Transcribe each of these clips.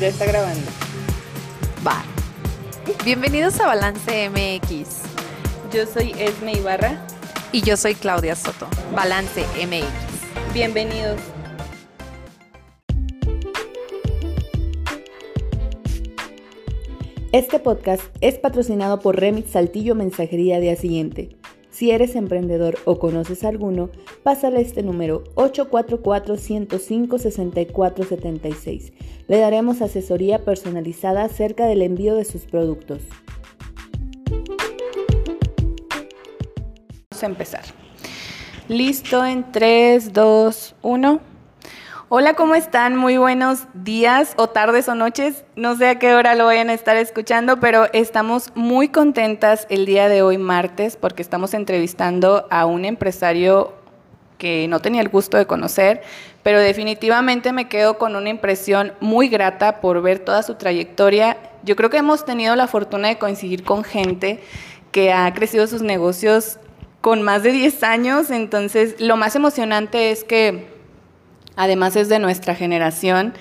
Ya está grabando. Va. Bienvenidos a Balance MX. Yo soy Esme Ibarra. Y yo soy Claudia Soto. Balance MX. Bienvenidos. Este podcast es patrocinado por Remit Saltillo Mensajería Día Siguiente. Si eres emprendedor o conoces alguno, pásale este número 844-105-6476. Le daremos asesoría personalizada acerca del envío de sus productos. Vamos a empezar. Listo en 3, 2, 1. Hola, ¿cómo están? Muy buenos días o tardes o noches. No sé a qué hora lo vayan a estar escuchando, pero estamos muy contentas el día de hoy, martes, porque estamos entrevistando a un empresario que no tenía el gusto de conocer, pero definitivamente me quedo con una impresión muy grata por ver toda su trayectoria. Yo creo que hemos tenido la fortuna de coincidir con gente que ha crecido sus negocios con más de 10 años, entonces lo más emocionante es que además es de nuestra generación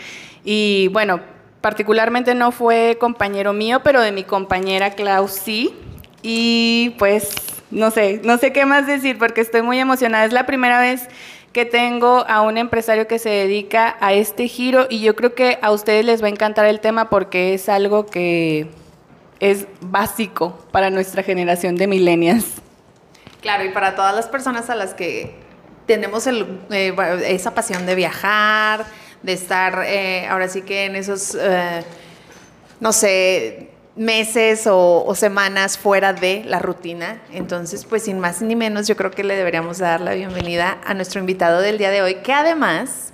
y bueno, particularmente no fue compañero mío, pero de mi compañera Klaus sí. Y pues no sé, no sé qué más decir porque estoy muy emocionada. Es la primera vez que tengo a un empresario que se dedica a este giro y yo creo que a ustedes les va a encantar el tema porque es algo que es básico para nuestra generación de millennials. Claro, y para todas las personas a las que tenemos eh, esa pasión de viajar, de estar eh, ahora sí que en esos, eh, no sé, meses o, semanas fuera de la rutina. Entonces, pues sin más ni menos, yo creo que le deberíamos dar la bienvenida a nuestro invitado del día de hoy, que además,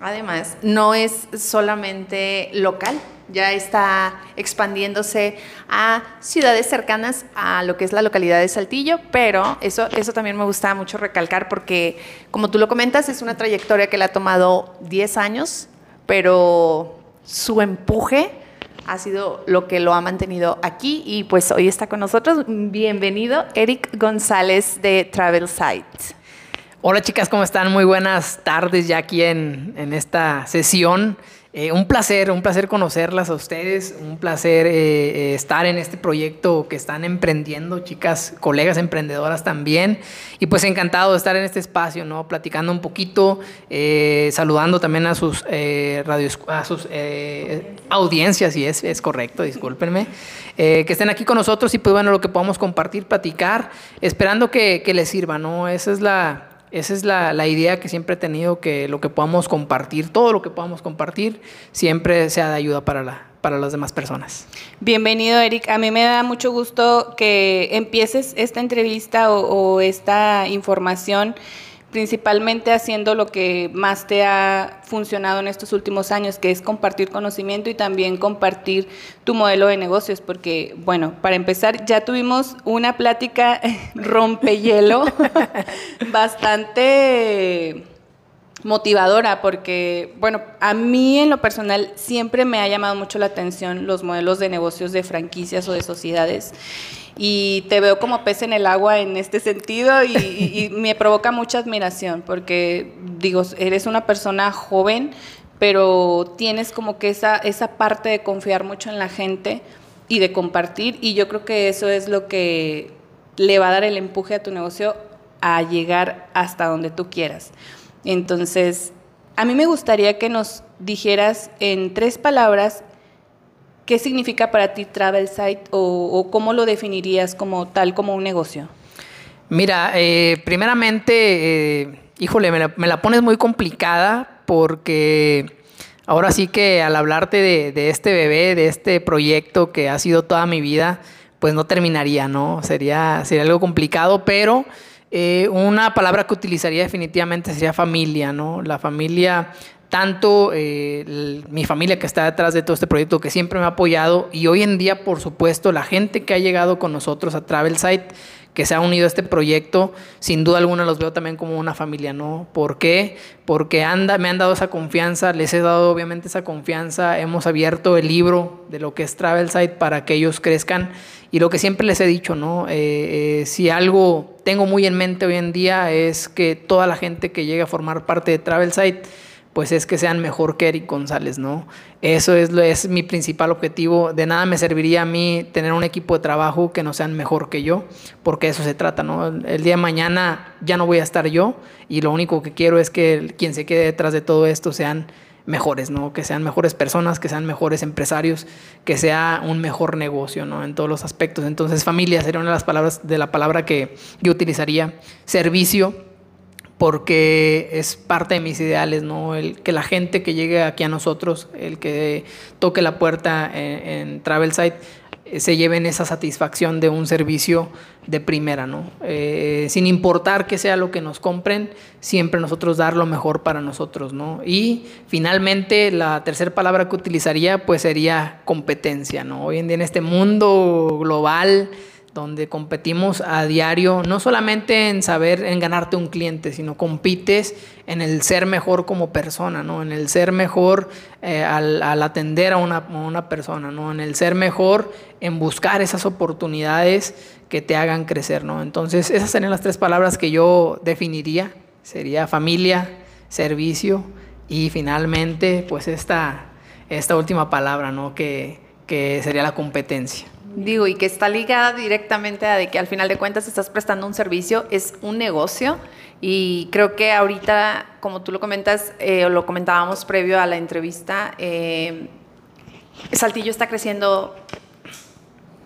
además, no es solamente local, ya está expandiéndose a ciudades cercanas a lo que es la localidad de Saltillo, pero eso, eso también me gusta mucho recalcar porque, como tú lo comentas, es una trayectoria que le ha tomado 10 años, pero su empuje ha sido lo que lo ha mantenido aquí y pues hoy está con nosotros. Bienvenido, Eric González de Travel Site. Hola chicas, ¿cómo están? Muy buenas tardes ya aquí en, en esta sesión. Eh, un placer, un placer conocerlas a ustedes, un placer eh, eh, estar en este proyecto que están emprendiendo, chicas, colegas emprendedoras también. Y pues encantado de estar en este espacio, ¿no? Platicando un poquito, saludando también a sus, radios, a sus audiencias, si es, es correcto, discúlpenme, que estén aquí con nosotros y pues bueno, lo que podamos compartir, platicar, esperando que, que les sirva, ¿no? Esa es la esa es la, idea que siempre he tenido, que lo que podamos compartir, todo lo que podamos compartir, siempre sea de ayuda para, la, para las demás personas. Bienvenido, Eric. A mí me da mucho gusto que empieces esta entrevista o esta información principalmente haciendo lo que más te ha funcionado en estos últimos años, que es compartir conocimiento y también compartir tu modelo de negocios, porque, bueno, para empezar, ya tuvimos una plática rompehielo bastante motivadora porque, bueno, a mí en lo personal siempre me ha llamado mucho la atención los modelos de negocios de franquicias o de sociedades y te veo como pez en el agua en este sentido y, me provoca mucha admiración porque digo, eres una persona joven, pero tienes como que esa, esa parte de confiar mucho en la gente y de compartir y yo creo que eso es lo que le va a dar el empuje a tu negocio a llegar hasta donde tú quieras. Entonces, a mí me gustaría que nos dijeras en tres palabras ¿Qué significa para ti Travel Site o, cómo lo definirías como tal, como un negocio? Mira, eh, primeramente, eh, híjole, me la, pones muy complicada porque ahora sí que al hablarte de, este bebé, de este proyecto que ha sido toda mi vida, pues no terminaría, ¿no? Sería, sería algo complicado, pero eh, una palabra que utilizaría definitivamente sería familia, ¿no? La familia tanto eh, mi familia que está detrás de todo este proyecto, que siempre me ha apoyado, y hoy en día, por supuesto, la gente que ha llegado con nosotros a Travel que se ha unido a este proyecto, sin duda alguna los veo también como una familia, ¿no? ¿Por qué? Porque anda, me han dado esa confianza, les he dado obviamente esa confianza, hemos abierto el libro de lo que es Travel Site para que ellos crezcan, y lo que siempre les he dicho, ¿no? Eh, eh, si algo tengo muy en mente hoy en día es que toda la gente que llega a formar parte de Travel pues es que sean mejor que Eric González, ¿no? Eso es, es mi principal objetivo. De nada me serviría a mí tener un equipo de trabajo que no sean mejor que yo, porque eso se trata, ¿no? El día de mañana ya no voy a estar yo y lo único que quiero es que quien se quede detrás de todo esto sean mejores, ¿no? Que sean mejores personas, que sean mejores empresarios, que sea un mejor negocio, ¿no? En todos los aspectos. Entonces, familia sería una de las palabras de la palabra que yo utilizaría. Servicio, porque es parte de mis ideales, ¿no? El que la gente que llegue aquí a nosotros, el que toque la puerta en, Site, eh, se lleven esa satisfacción de un servicio de primera, ¿no? Eh, sin importar que sea lo que nos compren, siempre nosotros dar lo mejor para nosotros, ¿no? Y finalmente la tercera palabra que utilizaría pues sería competencia, ¿no? Hoy en día en este mundo global donde competimos a diario, no solamente en saber, en ganarte un cliente, sino compites en el ser mejor como persona, ¿no? En el ser mejor eh, al, atender a una, persona, ¿no? En el ser mejor en buscar esas oportunidades que te hagan crecer, ¿no? Entonces, esas serían las tres palabras que yo definiría. Sería familia, servicio y finalmente, pues esta, esta última palabra, ¿no? Que, que sería la competencia. Digo, y que está ligada directamente a de que al final de cuentas estás prestando un servicio, es un negocio. Y creo que ahorita, como tú lo comentas, eh, o lo comentábamos previo a la entrevista, eh, Saltillo está creciendo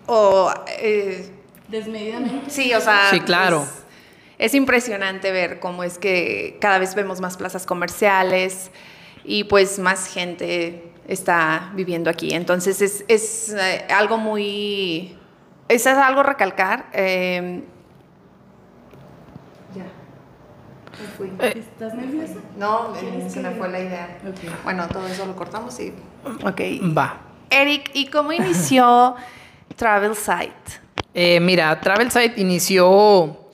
o... Eh, Desmedidamente. Sí, o sea... Sí, claro. Es, es impresionante ver cómo es que cada vez vemos más plazas comerciales y pues más gente está viviendo aquí. Entonces es, es eh, algo muy, es algo recalcar. Eh, ya. ¿Estás nerviosa? No, se me fue la idea. Bueno, todo eso lo cortamos y... Ok. Va. Eric, ¿y cómo inició Travel Site? Eh, mira, Travel Site inició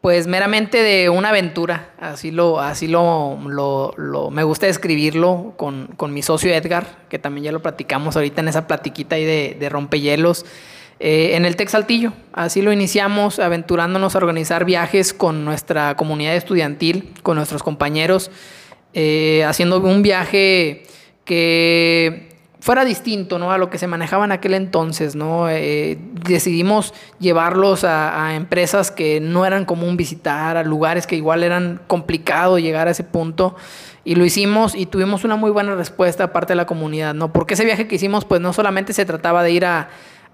pues meramente de una aventura, así lo, así lo, lo, me gusta describirlo con, con, mi socio Edgar, que también ya lo platicamos ahorita en esa platiquita ahí de, de rompehielos, eh, en el Tex Saltillo. Así lo iniciamos, aventurándonos a organizar viajes con nuestra comunidad estudiantil, con nuestros compañeros, eh, haciendo un viaje que fuera distinto ¿no? a lo que se manejaba en aquel entonces. ¿no? Eh, decidimos llevarlos a, empresas que no eran común visitar, a lugares que igual eran complicado llegar a ese punto. Y lo hicimos y tuvimos una muy buena respuesta aparte de la comunidad, ¿no? Porque ese viaje que hicimos, pues no solamente se trataba de ir a,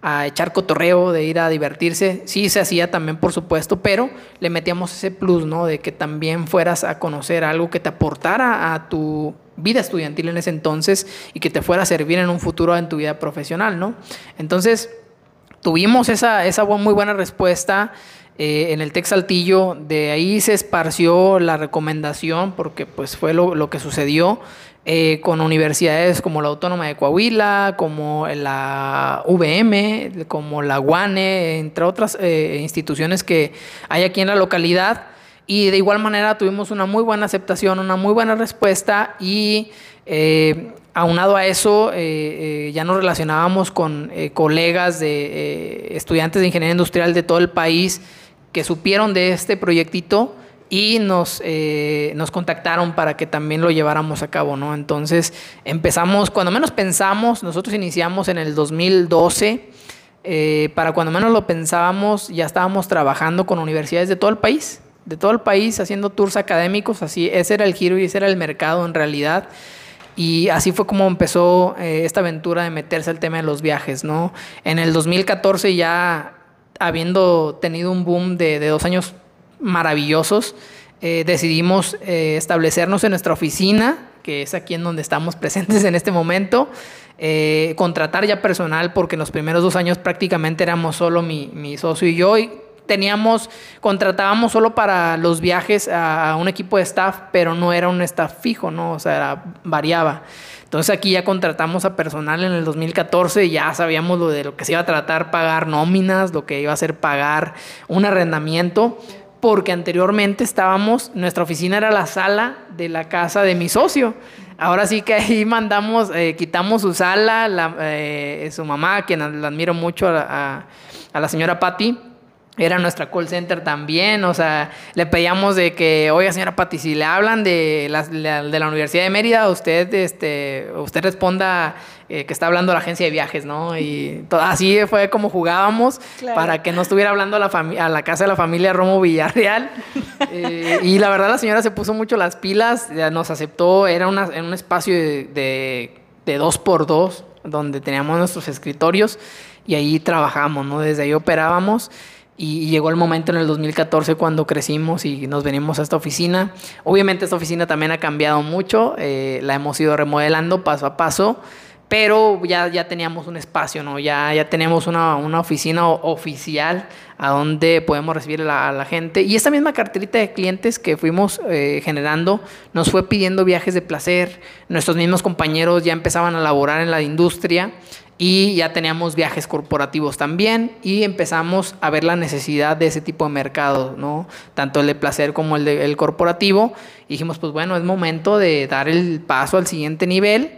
a echar cotorreo, de ir a divertirse. Sí se hacía también, por supuesto, pero le metíamos ese plus, ¿no? De que también fueras a conocer algo que te aportara a tu vida estudiantil en ese entonces y que te fuera a servir en un futuro en tu vida profesional, ¿no? Entonces, tuvimos esa, esa muy buena respuesta eh, en el Tex Saltillo, de ahí se esparció la recomendación, porque pues fue lo, lo que sucedió. Eh, con universidades como la Autónoma de Coahuila, como la VM, como la UANE, entre otras eh, instituciones que hay aquí en la localidad. Y de igual manera tuvimos una muy buena aceptación, una muy buena respuesta y eh, aunado a eso ya nos relacionábamos con colegas de estudiantes de ingeniería industrial de todo el país que supieron de este proyectito y nos, eh, nos contactaron para que también lo lleváramos a cabo, ¿no? Entonces empezamos, cuando menos pensamos, nosotros iniciamos en el 2012, eh, para cuando menos lo pensábamos, ya estábamos trabajando con universidades de todo el país, de todo el país, haciendo tours académicos, así, ese era el giro y ese era el mercado en realidad. Y así fue como empezó eh, esta aventura de meterse al tema de los viajes, ¿no? En el 2014 ya habiendo tenido un boom de, de dos años maravillosos, eh, decidimos eh, establecernos en nuestra oficina, que es aquí en donde estamos presentes en este momento, eh, contratar ya personal, porque en los primeros dos años prácticamente éramos solo mi, mi socio y yo, y teníamos, contratábamos solo para los viajes a, un equipo de staff, pero no era un staff fijo, ¿no? O sea, era, variaba. Entonces aquí ya contratamos a personal en el 2014, ya sabíamos lo de lo que se iba a tratar, pagar nóminas, lo que iba a ser pagar un arrendamiento porque anteriormente estábamos, nuestra oficina era la sala de la casa de mi socio. Ahora sí que ahí mandamos, eh, quitamos su sala, la, eh, su mamá, quien la admiro mucho, a, la señora Patti, era nuestra call center también, o sea, le pedíamos de que, oiga señora Pati, si le hablan de la, de la Universidad de Mérida, usted, este, usted responda eh, que está hablando la agencia de viajes, ¿no? Y así fue como jugábamos para que no estuviera hablando a la, a la casa de la familia Romo Villarreal. Eh, y la verdad la señora se puso mucho las pilas, nos aceptó, era una, en un espacio de, de, de dos por dos, donde teníamos nuestros escritorios y ahí trabajamos, ¿no? Desde ahí operábamos. Y, llegó el momento en el 2014 cuando crecimos y nos venimos a esta oficina. Obviamente esta oficina también ha cambiado mucho, eh, la hemos ido remodelando paso a paso, pero ya, ya teníamos un espacio, ¿no? Ya, ya tenemos una, una oficina oficial a donde podemos recibir a la, gente. Y esta misma carterita de clientes que fuimos eh, generando nos fue pidiendo viajes de placer. Nuestros mismos compañeros ya empezaban a laborar en la industria y ya teníamos viajes corporativos también y empezamos a ver la necesidad de ese tipo de mercado, ¿no? Tanto el de placer como el de el corporativo. Y dijimos, pues bueno, es momento de dar el paso al siguiente nivel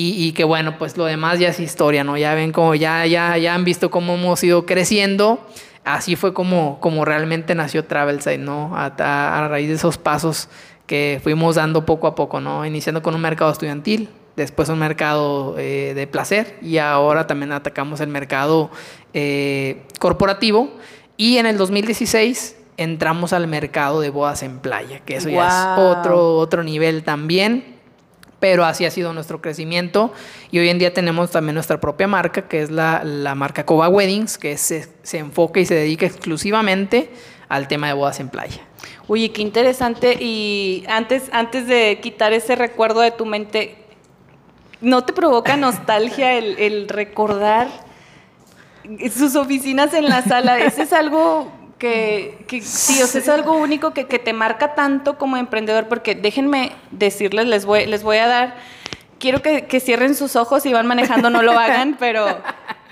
y, que bueno, pues lo demás ya es historia, ¿no? Ya ven como ya, ya, ya han visto cómo hemos ido creciendo. Así fue como, como realmente nació Travelside, ¿no? A, a raíz de esos pasos que fuimos dando poco a poco, ¿no? Iniciando con un mercado estudiantil, después un mercado eh, de placer y ahora también atacamos el mercado eh, corporativo y en el 2016 entramos al mercado de bodas en playa, que eso ya es otro, otro nivel también, pero así ha sido nuestro crecimiento y hoy en día tenemos también nuestra propia marca, que es la, la marca Coba Weddings, que se, se enfoca y se dedica exclusivamente al tema de bodas en playa. Oye, qué interesante. Y antes, antes de quitar ese recuerdo de tu mente, ¿No te provoca nostalgia el, recordar sus oficinas en la sala? Ese es algo que, sí, o sea, es algo único que, te marca tanto como emprendedor, porque déjenme decirles, les voy, les voy a dar, quiero que, que cierren sus ojos y van manejando, no lo hagan, pero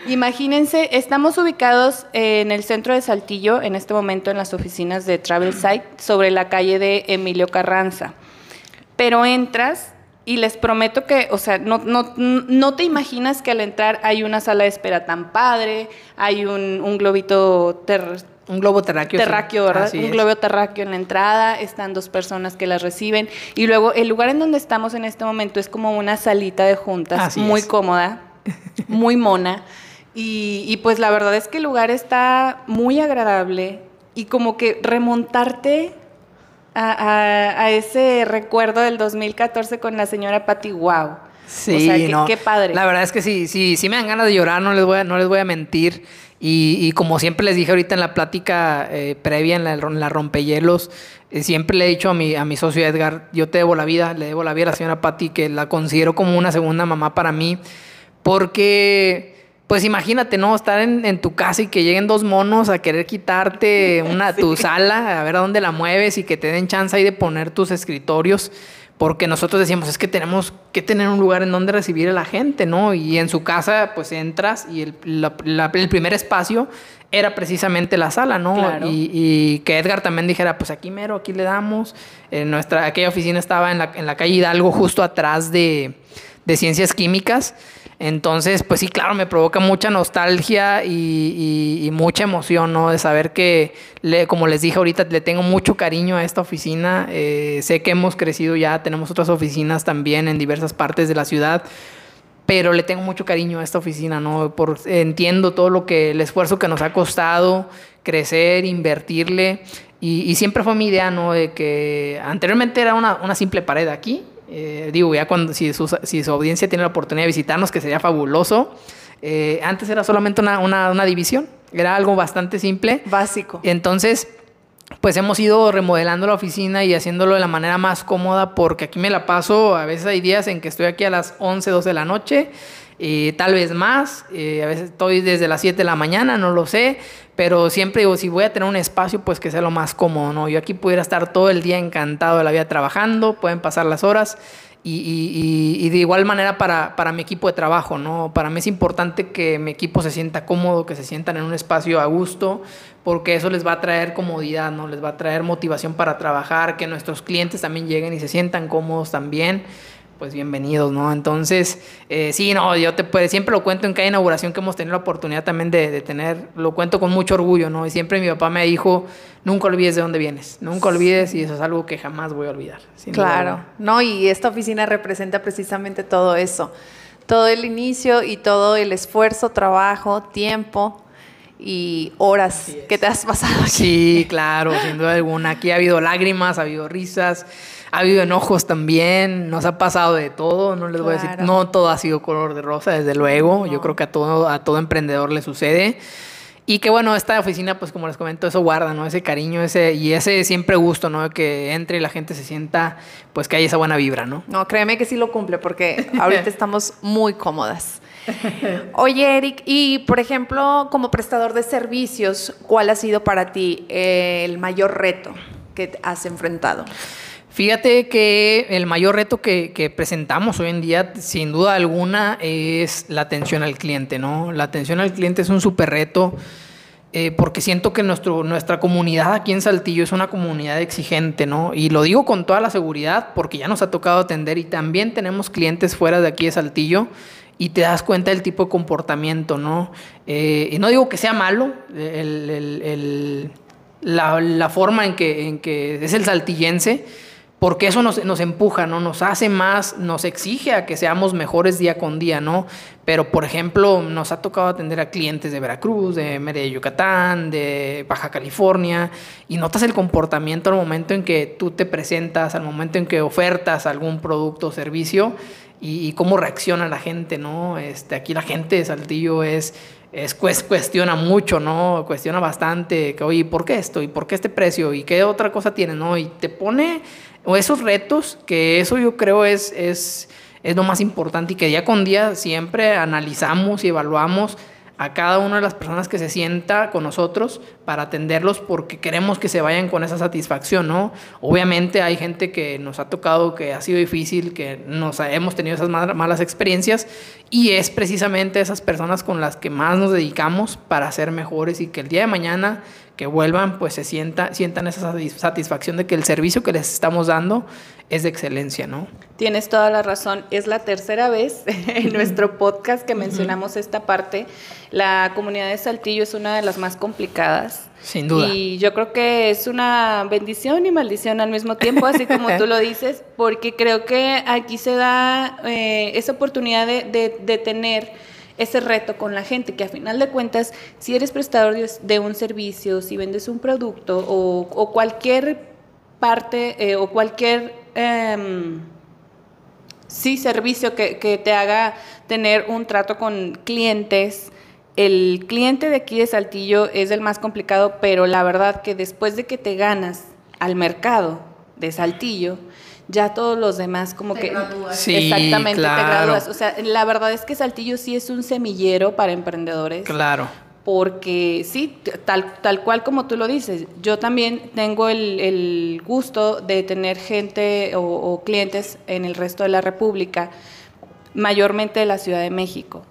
imagínense, estamos ubicados en el centro de Saltillo, en este momento en las oficinas de Travel Site, sobre la calle de Emilio Carranza. Pero entras y les prometo que, o sea, no, no, no, te imaginas que al entrar hay una sala de espera tan padre, hay un, un globito un globo terráqueo. Terráqueo, ¿verdad? un globo terráqueo en la entrada, están dos personas que las reciben. Y luego el lugar en donde estamos en este momento es como una salita de juntas, muy cómoda, muy mona. Y, y, pues la verdad es que el lugar está muy agradable y como que remontarte a, ese recuerdo del 2014 con la señora Patty, wow. Sí, qué, padre. La verdad es que sí, sí, sí me dan ganas de llorar, no les voy a, no les voy a mentir. Y, como siempre les dije ahorita en la plática eh, previa en la, la rompehielos, eh, siempre le he dicho a mi, a mi socio Edgar, yo te debo la vida, le debo la vida a la señora Patty, que la considero como una segunda mamá para mí, porque pues imagínate, ¿no? Estar en, tu casa y que lleguen dos monos a querer quitarte una, tu sala, a ver a dónde la mueves y que te den chance ahí de poner tus escritorios. Porque nosotros decíamos, es que tenemos que tener un lugar en donde recibir a la gente, ¿no? Y en su casa, pues entras y el, el primer espacio era precisamente la sala, ¿no? Y, que Edgar también dijera, pues aquí mero, aquí le damos. En nuestra, aquella oficina estaba en la, en la calle Hidalgo, justo atrás de, de Ciencias Químicas. Entonces, pues sí, claro, me provoca mucha nostalgia y, mucha emoción, ¿no? De saber que, como les dije ahorita, le tengo mucho cariño a esta oficina. Eh, sé que hemos crecido ya, tenemos otras oficinas también en diversas partes de la ciudad, pero le tengo mucho cariño a esta oficina, ¿no? Por, entiendo todo lo que, el esfuerzo que nos ha costado crecer, invertirle. Y, siempre fue mi idea, ¿no? De que anteriormente era una simple pared aquí, eh, digo, ya cuando, si su, si su audiencia tiene la oportunidad de visitarnos, que sería fabuloso. Eh, antes era solamente una, una, una, división, era algo bastante simple. Básico. Entonces, pues hemos ido remodelando la oficina y haciéndolo de la manera más cómoda, porque aquí me la paso, a veces hay días en que estoy aquí a las 11, 12 de la noche, y tal vez más, a veces estoy desde las 7 de la mañana, no lo sé, pero siempre digo, si voy a tener un espacio, pues que sea lo más cómodo, ¿no? Yo aquí pudiera estar todo el día encantado de la vida trabajando, pueden pasar las horas y, de igual manera para, para, mi equipo de trabajo, ¿no? Para mí es importante que mi equipo se sienta cómodo, que se sientan en un espacio a gusto, porque eso les va a traer comodidad, ¿no? Les va a traer motivación para trabajar, que nuestros clientes también lleguen y se sientan cómodos también pues bienvenidos, ¿no? Entonces, eh, sí, no, yo te pues, siempre lo cuento en cada inauguración que hemos tenido la oportunidad también de, tener, lo cuento con mucho orgullo, ¿no? Y siempre mi papá me dijo, nunca olvides de dónde vienes, nunca olvides y eso es algo que jamás voy a olvidar. Claro, no, y esta oficina representa precisamente todo eso, todo el inicio y todo el esfuerzo, trabajo, tiempo y horas que te has pasado. Sí, claro, sin duda alguna. Aquí ha habido lágrimas, ha habido risas, ha habido enojos también, nos ha pasado de todo, no les voy a decir, no todo ha sido color de rosa, desde luego, yo creo que a todo, a todo emprendedor le sucede. Y que bueno, esta oficina, pues como les comento, eso guarda, ¿no? Ese cariño, ese, y ese siempre gusto, ¿no? Que entre y la gente se sienta, pues que hay esa buena vibra, ¿no? No, créeme que sí lo cumple, porque ahorita estamos muy cómodas. Oye, Eric, y por ejemplo, como prestador de servicios, ¿cuál ha sido para ti el mayor reto que has enfrentado? Fíjate que el mayor reto que, presentamos hoy en día, sin duda alguna, es la atención al cliente, ¿no? La atención al cliente es un súper reto. Eh, porque siento que nuestro, nuestra comunidad aquí en Saltillo es una comunidad exigente, ¿no? Y lo digo con toda la seguridad porque ya nos ha tocado atender y también tenemos clientes fuera de aquí de Saltillo y te das cuenta del tipo de comportamiento, ¿no? Eh, y no digo que sea malo la, forma en que, en que es el saltillense, porque eso nos, nos, empuja, ¿no? Nos hace más, nos exige a que seamos mejores día con día, ¿no? Pero, por ejemplo, nos ha tocado atender a clientes de Veracruz, de Mérida, Yucatán, de Baja California, y notas el comportamiento al momento en que tú te presentas, al momento en que ofertas algún producto o servicio, y, cómo reacciona la gente, ¿no? Este, aquí la gente de Saltillo es, es cuestiona mucho, ¿no? Cuestiona bastante, que, oye, ¿por qué esto? ¿Y por qué este precio? ¿Y qué otra cosa tiene? ¿No? Y te pone esos retos, que eso yo creo es, es, es lo más importante y que día con día siempre analizamos y evaluamos a cada una de las personas que se sienta con nosotros para atenderlos porque queremos que se vayan con esa satisfacción, ¿no? Obviamente hay gente que nos ha tocado, que ha sido difícil, que nos hemos tenido esas malas experiencias y es precisamente esas personas con las que más nos dedicamos para ser mejores y que el día de mañana que vuelvan, pues se sienta, sientan esa satisfacción de que el servicio que les estamos dando es de excelencia, ¿no? Tienes toda la razón. Es la tercera vez en nuestro podcast que mencionamos esta parte. La comunidad de Saltillo es una de las más complicadas. Sin duda. Y yo creo que es una bendición y maldición al mismo tiempo, así como tú lo dices, porque creo que aquí se da eh, esa oportunidad de, de tener ese reto con la gente, que a final de cuentas, si eres prestador de, un servicio, si vendes un producto o, cualquier parte eh, o cualquier em, sí, servicio que, que, te haga tener un trato con clientes, el cliente de aquí de Saltillo es el más complicado, pero la verdad que después de que te ganas al mercado de Saltillo, ya todos los demás como que sí, exactamente te gradúas. O sea, la verdad es que Saltillo sí es un semillero para emprendedores. Claro. Porque sí, tal, tal cual como tú lo dices, yo también tengo el, gusto de tener gente o, clientes en el resto de la República, mayormente de la Ciudad de México.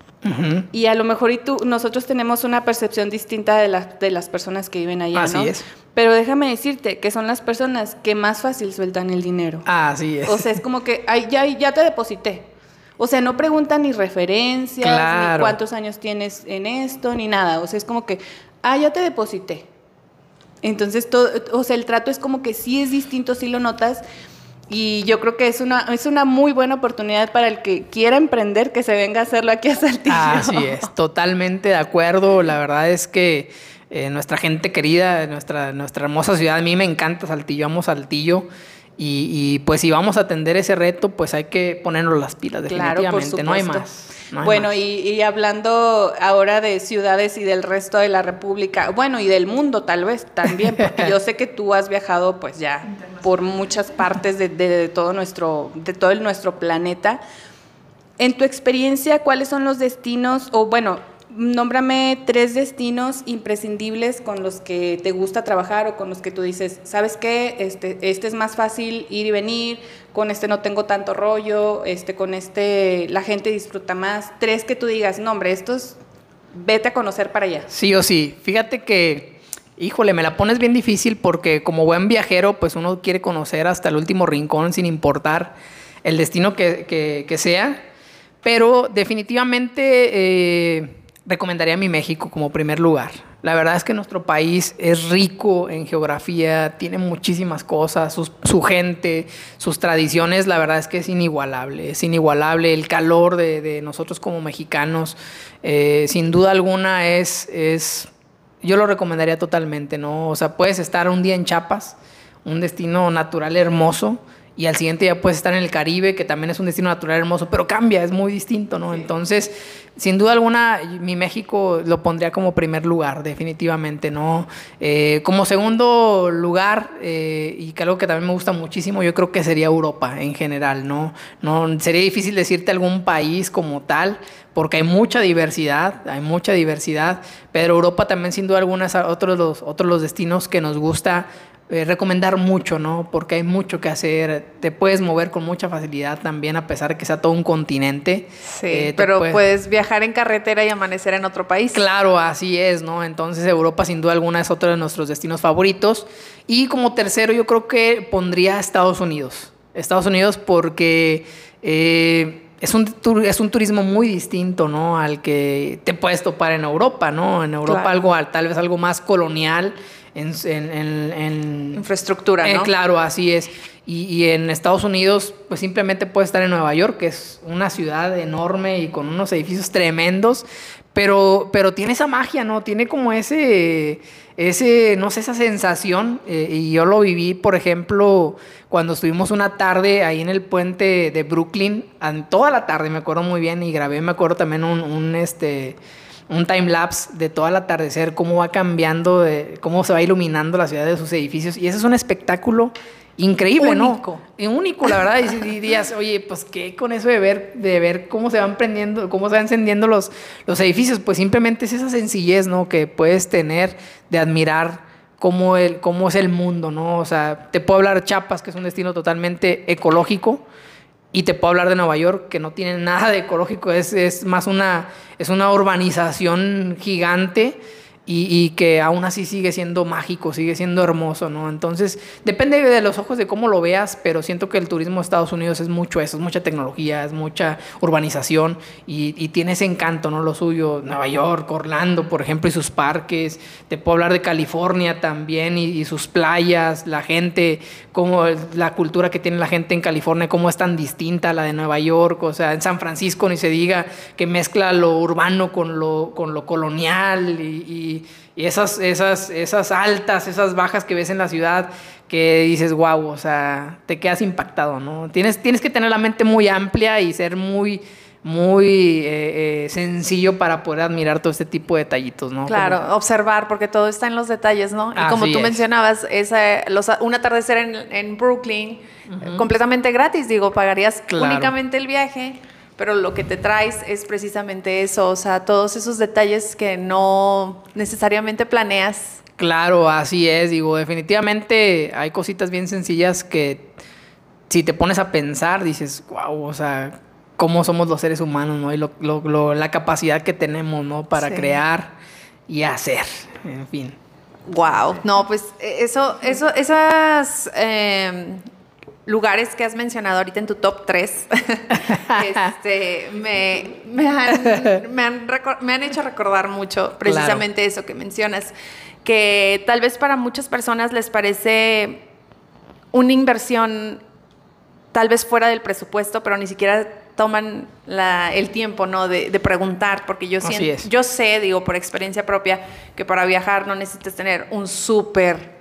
Y a lo mejor y tú, nosotros tenemos una percepción distinta de, de las personas que viven allá, Así es. Pero déjame decirte que son las personas que más fácil sueltan el dinero. Así es. O sea, es como que, ay, ya, ya te deposité. O sea, no preguntan ni referencias, ni cuántos años tienes en esto, ni nada. O sea, es como que, ah, ya te deposité. Entonces, todo, o sea, el trato es como que sí es distinto, sí lo notas. Y yo creo que es una, es una muy buena oportunidad para el que quiera emprender que se venga a hacerlo aquí a Saltillo. Así es, totalmente de acuerdo. La verdad es que eh, nuestra gente querida, nuestra, nuestra hermosa ciudad, a mí me encanta Saltillo, amo Saltillo. Y, pues si vamos a atender ese reto, pues hay que ponernos las pilas, definitivamente, no hay más. bueno, Y, hablando ahora de ciudades y del resto de la República, bueno, y del mundo tal vez también, porque yo sé que tú has viajado pues ya por muchas partes de, todo nuestro, de todo el, nuestro planeta. En tu experiencia, ¿cuáles son los destinos, o bueno, nómbrame tres destinos imprescindibles con los que te gusta trabajar o con los que tú dices, ¿sabes qué? Este, este es más fácil ir y venir, con este no tengo tanto rollo, este, con este la gente disfruta más. Tres que tú digas, no, hombre, estos vete a conocer para allá. Sí o sí. Fíjate que, híjole, me la pones bien difícil porque como buen viajero, pues uno quiere conocer hasta el último rincón sin importar el destino que, sea. Pero definitivamente eh, recomendaría mi México como primer lugar. La verdad es que nuestro país es rico en geografía, tiene muchísimas cosas, su, gente, sus tradiciones, la verdad es que es inigualable, es inigualable. El calor de, nosotros como mexicanos, eh, sin duda alguna, es, es, yo lo recomendaría totalmente, ¿no? O sea, puedes estar un día en Chiapas, un destino natural hermoso, y al siguiente ya puedes estar en el Caribe, que también es un destino natural hermoso, pero cambia, es muy distinto, ¿no? Entonces, sin duda alguna, mi México lo pondría como primer lugar, definitivamente, ¿no? Eh, como segundo lugar, eh, y que algo que también me gusta muchísimo, yo creo que sería Europa en general, ¿no? no sería difícil decirte algún país como tal, porque hay mucha diversidad, hay mucha diversidad, pero Europa también sin duda alguna es otro los, otros los destinos que nos gusta eh, recomendar mucho, ¿no? Porque hay mucho que hacer. Te puedes mover con mucha facilidad también, a pesar de que sea todo un continente. Sí, eh, pero puedes... viajar en carretera y amanecer en otro país. Claro, así es, ¿no? Entonces Europa sin duda alguna es otro de nuestros destinos favoritos. Y como tercero yo creo que pondría Estados Unidos. Estados Unidos porque... Eh, es un, es un turismo muy distinto, ¿no? Al que te puedes topar en Europa, ¿no? En Europa algo, tal vez algo más colonial, en, infraestructura, ¿no? claro, así es. Y, en Estados Unidos, pues simplemente puede estar en Nueva York, que es una ciudad enorme y con unos edificios tremendos, pero, pero tiene esa magia, ¿no? Tiene como ese, ese no sé, esa sensación. Eh, y yo lo viví, por ejemplo, cuando estuvimos una tarde ahí en el puente de Brooklyn, toda la tarde, me acuerdo muy bien, y grabé, me acuerdo también un, un este un time lapse de todo el atardecer, cómo va cambiando, de, cómo se va iluminando la ciudad de sus edificios. Y ese es un espectáculo increíble, único. ¿no? Único, la verdad. Y dirías, oye, pues qué con eso de ver, de ver cómo se van prendiendo, cómo se van encendiendo los, los edificios. Pues simplemente es esa sencillez, ¿no? Que puedes tener de admirar cómo, el, cómo es el mundo, ¿no? O sea, te puedo hablar de Chiapas, que es un destino totalmente ecológico y te puedo hablar de Nueva York, que no tiene nada de ecológico, es, es más una, es una urbanización gigante y, que aún así sigue siendo mágico, sigue siendo hermoso, ¿no? Entonces, depende de los ojos de cómo lo veas, pero siento que el turismo de Estados Unidos es mucho eso, es mucha tecnología, es mucha urbanización y, tiene ese encanto, ¿no? Lo suyo, Nueva York, Orlando, por ejemplo, y sus parques, te puedo hablar de California también y, sus playas, la gente, cómo la cultura que tiene la gente en California, cómo es tan distinta a la de Nueva York, o sea, en San Francisco ni se diga que mezcla lo urbano con lo, con lo colonial y y, esas, esas, esas altas, esas bajas que ves en la ciudad que dices, wow, o sea, te quedas impactado, ¿no? Tienes, tienes que tener la mente muy amplia y ser muy muy eh, eh, sencillo para poder admirar todo este tipo de detallitos, ¿no? Claro, observar, porque todo está en los detalles, ¿no? Y como tú mencionabas, esa, los, un atardecer en, en Brooklyn, completamente gratis, digo, pagarías únicamente el viaje pero lo que te traes es precisamente eso, o sea, todos esos detalles que no necesariamente planeas. Claro, así es, digo, definitivamente hay cositas bien sencillas que si te pones a pensar dices, wow, o sea, cómo somos los seres humanos, ¿no? Y lo, la capacidad que tenemos, ¿no? Para crear y hacer, en fin. Wow, no, pues e, eso, eso, esas eh, lugares que has mencionado ahorita en tu top 3 este, me, me, han, hecho recordar mucho precisamente eso que mencionas, que tal vez para muchas personas les parece una inversión tal vez fuera del presupuesto, pero ni siquiera toman el tiempo ¿no? de, preguntar, porque yo, siento, yo sé, digo, por experiencia propia, que para viajar no necesitas tener un súper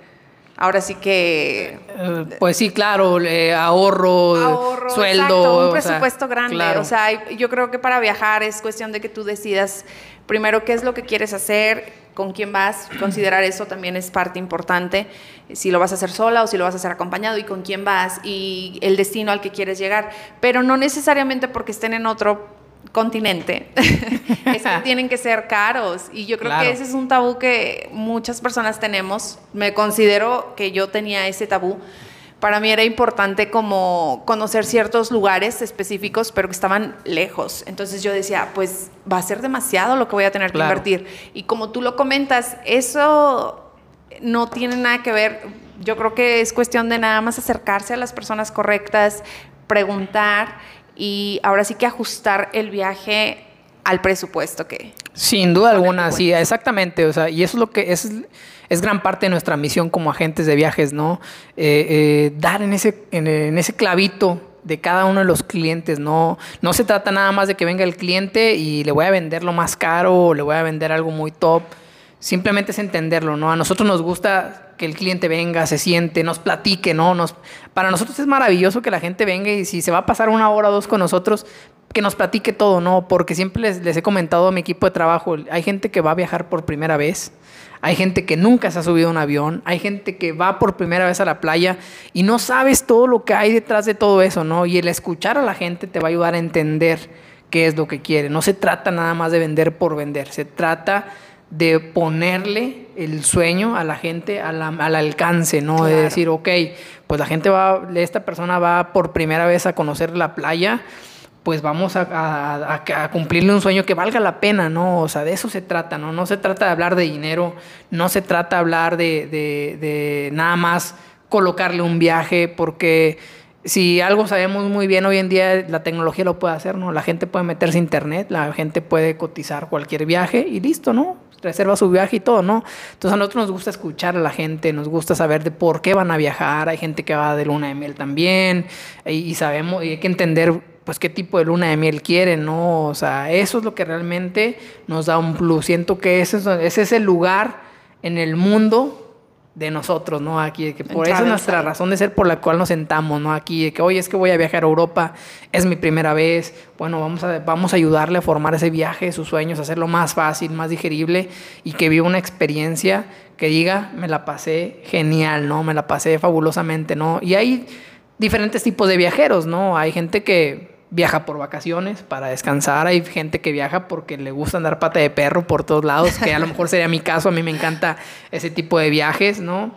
Ahora sí que... Eh, pues sí, claro, ahorro, sueldo. un presupuesto grande. O sea, yo creo que para viajar es cuestión de que tú decidas primero qué es lo que quieres hacer, con quién vas, considerar eso también es parte importante, si lo vas a hacer sola o si lo vas a hacer acompañado y con quién vas y el destino al que quieres llegar, pero no necesariamente porque estén en otro continente, es que tienen que ser caros. Y yo creo que ese es un tabú que muchas personas tenemos. Me considero que yo tenía ese tabú. Para mí era importante como conocer ciertos lugares específicos, pero que estaban lejos. Entonces yo decía, pues va a ser demasiado lo que voy a tener que invertir. Y como tú lo comentas, eso no tiene nada que ver. Yo creo que es cuestión de nada más acercarse a las personas correctas, preguntar y ahora sí que ajustar el viaje al presupuesto que... Sin duda alguna, sí, exactamente. O sea, y eso es lo que es, es gran parte de nuestra misión como agentes de viajes, ¿no? Eh, eh, dar en ese, en, en, ese clavito de cada uno de los clientes, ¿no? No se trata nada más de que venga el cliente y le voy a vender lo más caro o le voy a vender algo muy top. Simplemente es entenderlo, ¿no? A nosotros nos gusta que el cliente venga, se siente, nos platique, ¿no? Nos, para nosotros es maravilloso que la gente venga y si se va a pasar una hora o dos con nosotros, que nos platique todo, ¿no? Porque siempre les, he comentado a mi equipo de trabajo, hay gente que va a viajar por primera vez, hay gente que nunca se ha subido a un avión, hay gente que va por primera vez a la playa y no sabes todo lo que hay detrás de todo eso, ¿no? Y el escuchar a la gente te va a ayudar a entender qué es lo que quiere. No se trata nada más de vender por vender, se trata de ponerle el sueño a la gente al, al alcance, ¿no? Claro. De decir, ok, pues la gente va, esta persona va por primera vez a conocer la playa, pues vamos a, a, a, cumplirle un sueño que valga la pena, ¿no? O sea, de eso se trata, ¿no? No se trata de hablar de dinero, no se trata de hablar de, de, de nada más colocarle un viaje, porque si algo sabemos muy bien hoy en día, la tecnología lo puede hacer, ¿no? La gente puede meterse a internet, la gente puede cotizar cualquier viaje y listo, ¿no? Reserva su viaje y todo, ¿no? Entonces a nosotros nos gusta escuchar a la gente, nos gusta saber de por qué van a viajar, hay gente que va de luna de miel también, y, sabemos, y hay que entender pues qué tipo de luna de miel quieren, ¿no? O sea, eso es lo que realmente nos da un plus. Siento que ese es, ese es el lugar en el mundo de nosotros, ¿no? Aquí, que por eso es nuestra razón de ser por la cual nos sentamos, ¿no? Aquí, de que, oye, es que voy a viajar a Europa, es mi primera vez, bueno, vamos a, vamos a ayudarle a formar ese viaje, sus sueños, hacerlo más fácil, más digerible y que viva una experiencia que diga, me la pasé genial, ¿no? Me la pasé fabulosamente, ¿no? Y hay diferentes tipos de viajeros, ¿no? Hay gente que viaja por vacaciones para descansar, hay gente que viaja porque le gusta andar pata de perro por todos lados, que a lo mejor sería mi caso, a mí me encanta ese tipo de viajes, ¿no?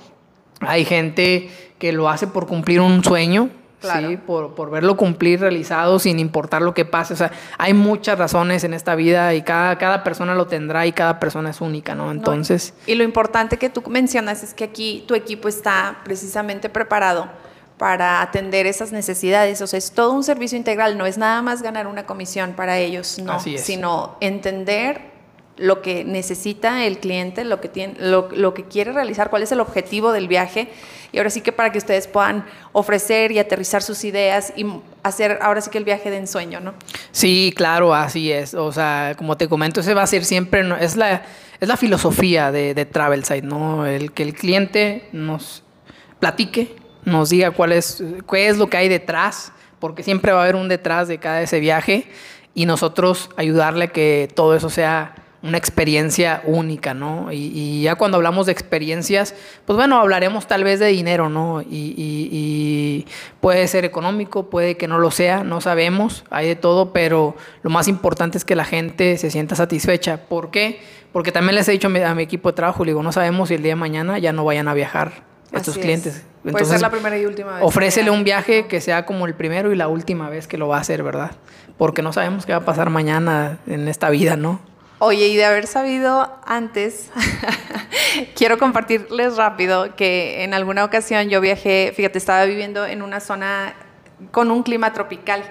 Hay gente que lo hace por cumplir un sueño, claro. ¿sí? Por, por, verlo cumplir realizado sin importar lo que pase, o sea, hay muchas razones en esta vida y cada, cada persona lo tendrá y cada persona es única, ¿no? Entonces... No, y lo importante que tú mencionas es que aquí tu equipo está precisamente preparado para atender esas necesidades. O sea, es todo un servicio integral, no es nada más ganar una comisión para ellos, no, sino entender lo que necesita el cliente, lo que, tiene, lo, lo, que quiere realizar, cuál es el objetivo del viaje. Y ahora sí que para que ustedes puedan ofrecer y aterrizar sus ideas y hacer ahora sí que el viaje de ensueño, ¿no? Sí, claro, así es. O sea, como te comento, ese va a ser siempre, es la, es la filosofía de, de Travelside, ¿no? El que el cliente nos platique nos diga cuál es, qué es lo que hay detrás, porque siempre va a haber un detrás de cada ese viaje y nosotros ayudarle a que todo eso sea una experiencia única, ¿no? Y, y, ya cuando hablamos de experiencias, pues bueno, hablaremos tal vez de dinero, ¿no? Y, y, y, puede ser económico, puede que no lo sea, no sabemos, hay de todo, pero lo más importante es que la gente se sienta satisfecha. ¿Por qué? Porque también les he dicho a mi, a mi equipo de trabajo, le digo, no sabemos si el día de mañana ya no vayan a viajar estos Así clientes. Es. Entonces, Puede ser la primera y última vez. Ofrécele un viaje que sea como el primero y la última vez que lo va a hacer, ¿verdad? Porque no sabemos qué va a pasar mañana en esta vida, ¿no? Oye, y de haber sabido antes, quiero compartirles rápido que en alguna ocasión yo viajé, fíjate, estaba viviendo en una zona con un clima tropical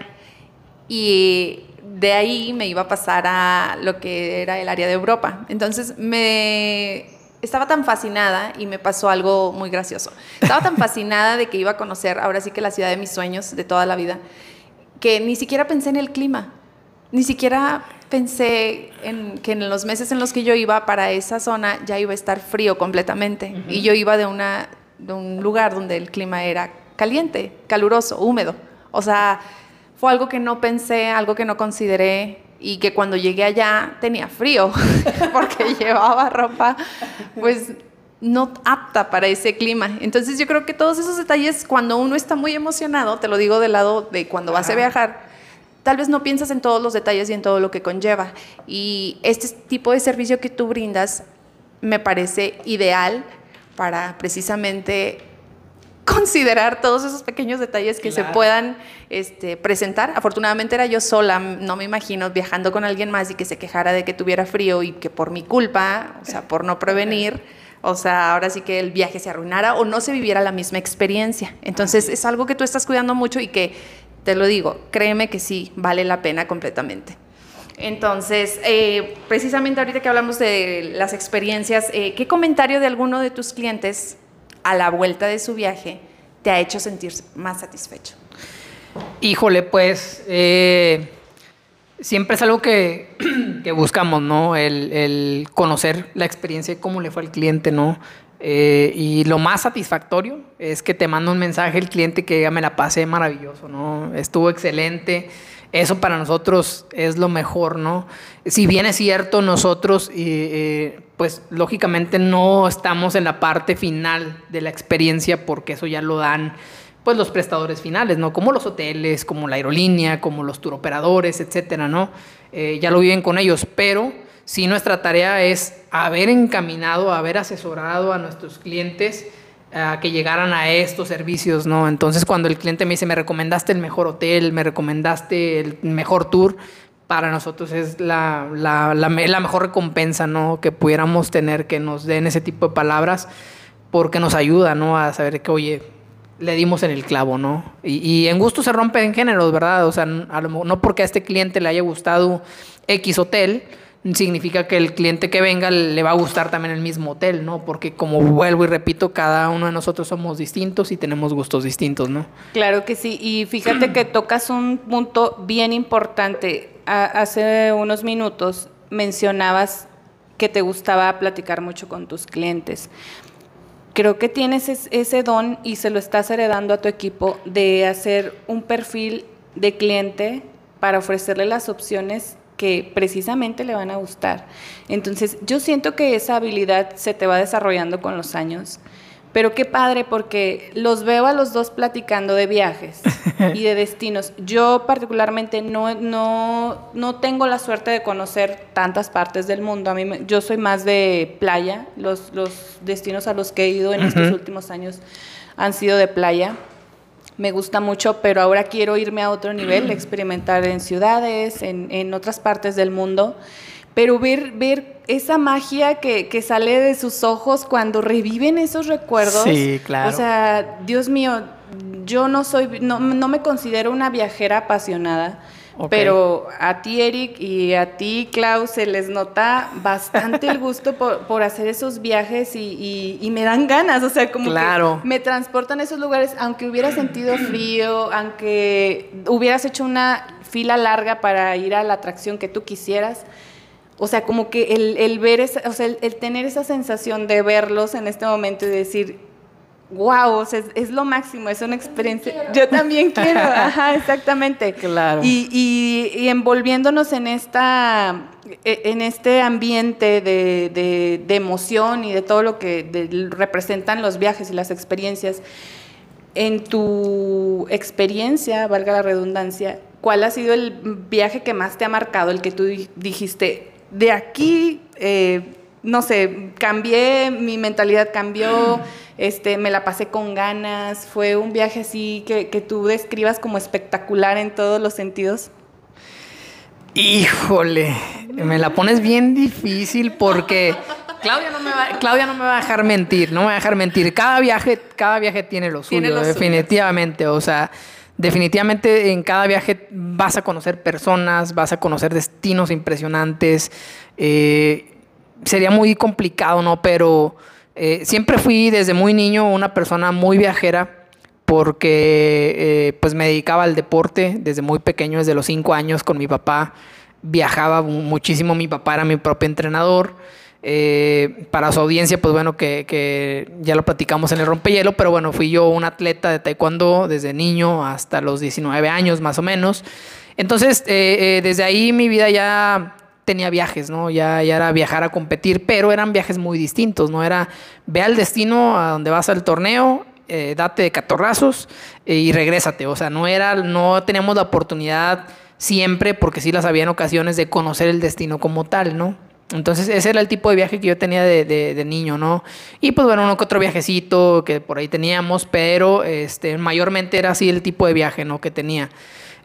y de ahí me iba a pasar a lo que era el área de Europa. Entonces me estaba tan fascinada y me pasó algo muy gracioso. Estaba tan fascinada de que iba a conocer ahora sí que la ciudad de mis sueños de toda la vida, que ni siquiera pensé en el clima. Ni siquiera pensé en que en los meses en los que yo iba para esa zona ya iba a estar frío completamente. Uh -huh. Y yo iba de, una, de un lugar donde el clima era caliente, caluroso, húmedo. O sea, fue algo que no pensé, algo que no consideré y que cuando llegué allá tenía frío porque llevaba ropa pues no apta para ese clima. Entonces yo creo que todos esos detalles cuando uno está muy emocionado, te lo digo del lado de cuando vas a viajar, tal vez no piensas en todos los detalles y en todo lo que conlleva. Y este tipo de servicio que tú brindas me parece ideal para precisamente considerar todos esos pequeños detalles que claro. se puedan este, presentar. Afortunadamente era yo sola, no me imagino viajando con alguien más y que se quejara de que tuviera frío y que por mi culpa, o sea, por no prevenir, o sea, ahora sí que el viaje se arruinara o no se viviera la misma experiencia. Entonces es algo que tú estás cuidando mucho y que te lo digo, créeme que sí, vale la pena completamente. Entonces, eh, precisamente ahorita que hablamos de las experiencias, eh, ¿qué comentario de alguno de tus clientes a la vuelta de su viaje te ha hecho sentir más satisfecho? Híjole, pues eh, siempre es algo que, buscamos, ¿no? El, conocer la experiencia y cómo le fue al cliente, ¿no? y lo más satisfactorio es que te manda un mensaje el cliente que ya me la pasé maravilloso, ¿no? Estuvo excelente eso para nosotros es lo mejor, ¿no? Si bien es cierto, nosotros, eh, pues lógicamente no estamos en la parte final de la experiencia porque eso ya lo dan pues los prestadores finales, ¿no? Como los hoteles, como la aerolínea, como los turoperadores, etcétera, ¿no? Eh, ya lo viven con ellos, pero sí nuestra tarea es haber encaminado, haber asesorado a nuestros clientes a que llegaran a estos servicios, ¿no? Entonces cuando el cliente me dice, me recomendaste el mejor hotel, me recomendaste el mejor tour, para nosotros es la, la, la, mejor recompensa, ¿no? Que pudiéramos tener, que nos den ese tipo de palabras, porque nos ayuda, ¿no? A saber que, oye, le dimos en el clavo, ¿no? Y, y en gusto se rompen géneros, ¿verdad? O sea, no porque a este cliente le haya gustado X hotel, significa que el cliente que venga le va a gustar también el mismo hotel, ¿no? Porque como vuelvo y repito, cada uno de nosotros somos distintos y tenemos gustos distintos, ¿no? Claro que sí, y fíjate que tocas un punto bien importante. Hace unos minutos mencionabas que te gustaba platicar mucho con tus clientes. Creo que tienes ese don y se lo estás heredando a tu equipo de hacer un perfil de cliente para ofrecerle las opciones que precisamente le van a gustar. Entonces, yo siento que esa habilidad se te va desarrollando con los años. Pero qué padre porque los veo a los dos platicando de viajes y de destinos. Yo particularmente no, no, no tengo la suerte de conocer tantas partes del mundo. A mí yo soy más de playa. Los, los destinos a los que he ido en estos últimos años han sido de playa me gusta mucho, pero ahora quiero irme a otro nivel, experimentar en ciudades, en, otras partes del mundo, pero ver, ver esa magia que, sale de sus ojos cuando reviven esos recuerdos. Sí, claro. O sea, Dios mío, yo no soy, no, no me considero una viajera apasionada pero a ti, Eric, y a ti, Klaus, se les nota bastante el gusto por, hacer esos viajes y, me dan ganas, o sea, como que me transportan a esos lugares, aunque hubiera sentido frío, aunque hubieras hecho una fila larga para ir a la atracción que tú quisieras. O sea, como que el, ver, esa, o sea, el, tener esa sensación de verlos en este momento y decir, wow, es, lo máximo, es una experiencia. Yo también quiero, ajá, exactamente. Claro. Y, envolviéndonos en esta, e, en este ambiente de, emoción y de todo lo que representan los viajes y las experiencias. En tu experiencia, valga la redundancia, ¿cuál ha sido el viaje que más te ha marcado, el que tú dijiste, de aquí, eh, no sé, cambié, mi mentalidad cambió? Este, me la pasé con ganas, fue un viaje así que, tú describas como espectacular en todos los sentidos. Híjole, me la pones bien difícil porque Claudia no me va, Claudia no me va a dejar mentir, no me va a dejar mentir. Cada viaje, cada viaje tiene lo suyo, definitivamente. O sea, definitivamente en cada viaje vas a conocer personas, vas a conocer destinos impresionantes. Eh, sería muy complicado, ¿no? Pero eh, siempre fui desde muy niño una persona muy viajera porque eh, pues me dedicaba al deporte desde muy pequeño, desde los cinco años con mi papá. Viajaba muchísimo, mi papá era mi propio entrenador. Eh, para su audiencia, pues bueno, que, ya lo platicamos en el rompehielo, pero bueno, fui yo un atleta de taekwondo desde niño hasta los 19 años más o menos. Entonces, desde ahí mi vida ya tenía viajes, ¿no? Ya, era viajar a competir, pero eran viajes muy distintos, ¿no? Era ve al destino a donde vas al torneo, eh, date de catorrazos eh, y regrésate. O sea, no era, no teníamos la oportunidad siempre, porque sí las había en ocasiones, de conocer el destino como tal, ¿no? Entonces ese era el tipo de viaje que yo tenía de, de, niño, ¿no? Y pues bueno, uno que otro viajecito que por ahí teníamos, pero este, mayormente era así el tipo de viaje, ¿no? Que tenía.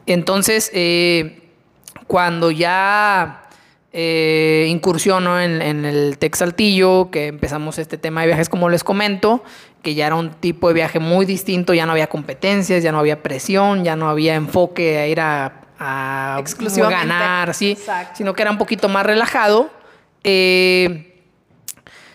Entonces, eh, cuando ya eh, incursionó en, en, el Tec Saltillo, que empezamos este tema de viajes como les comento, que ya era un tipo de viaje muy distinto, ya no había competencias, ya no había presión, ya no había enfoque a ir a, a ganar, ¿sí? sino que era un poquito más relajado. Eh,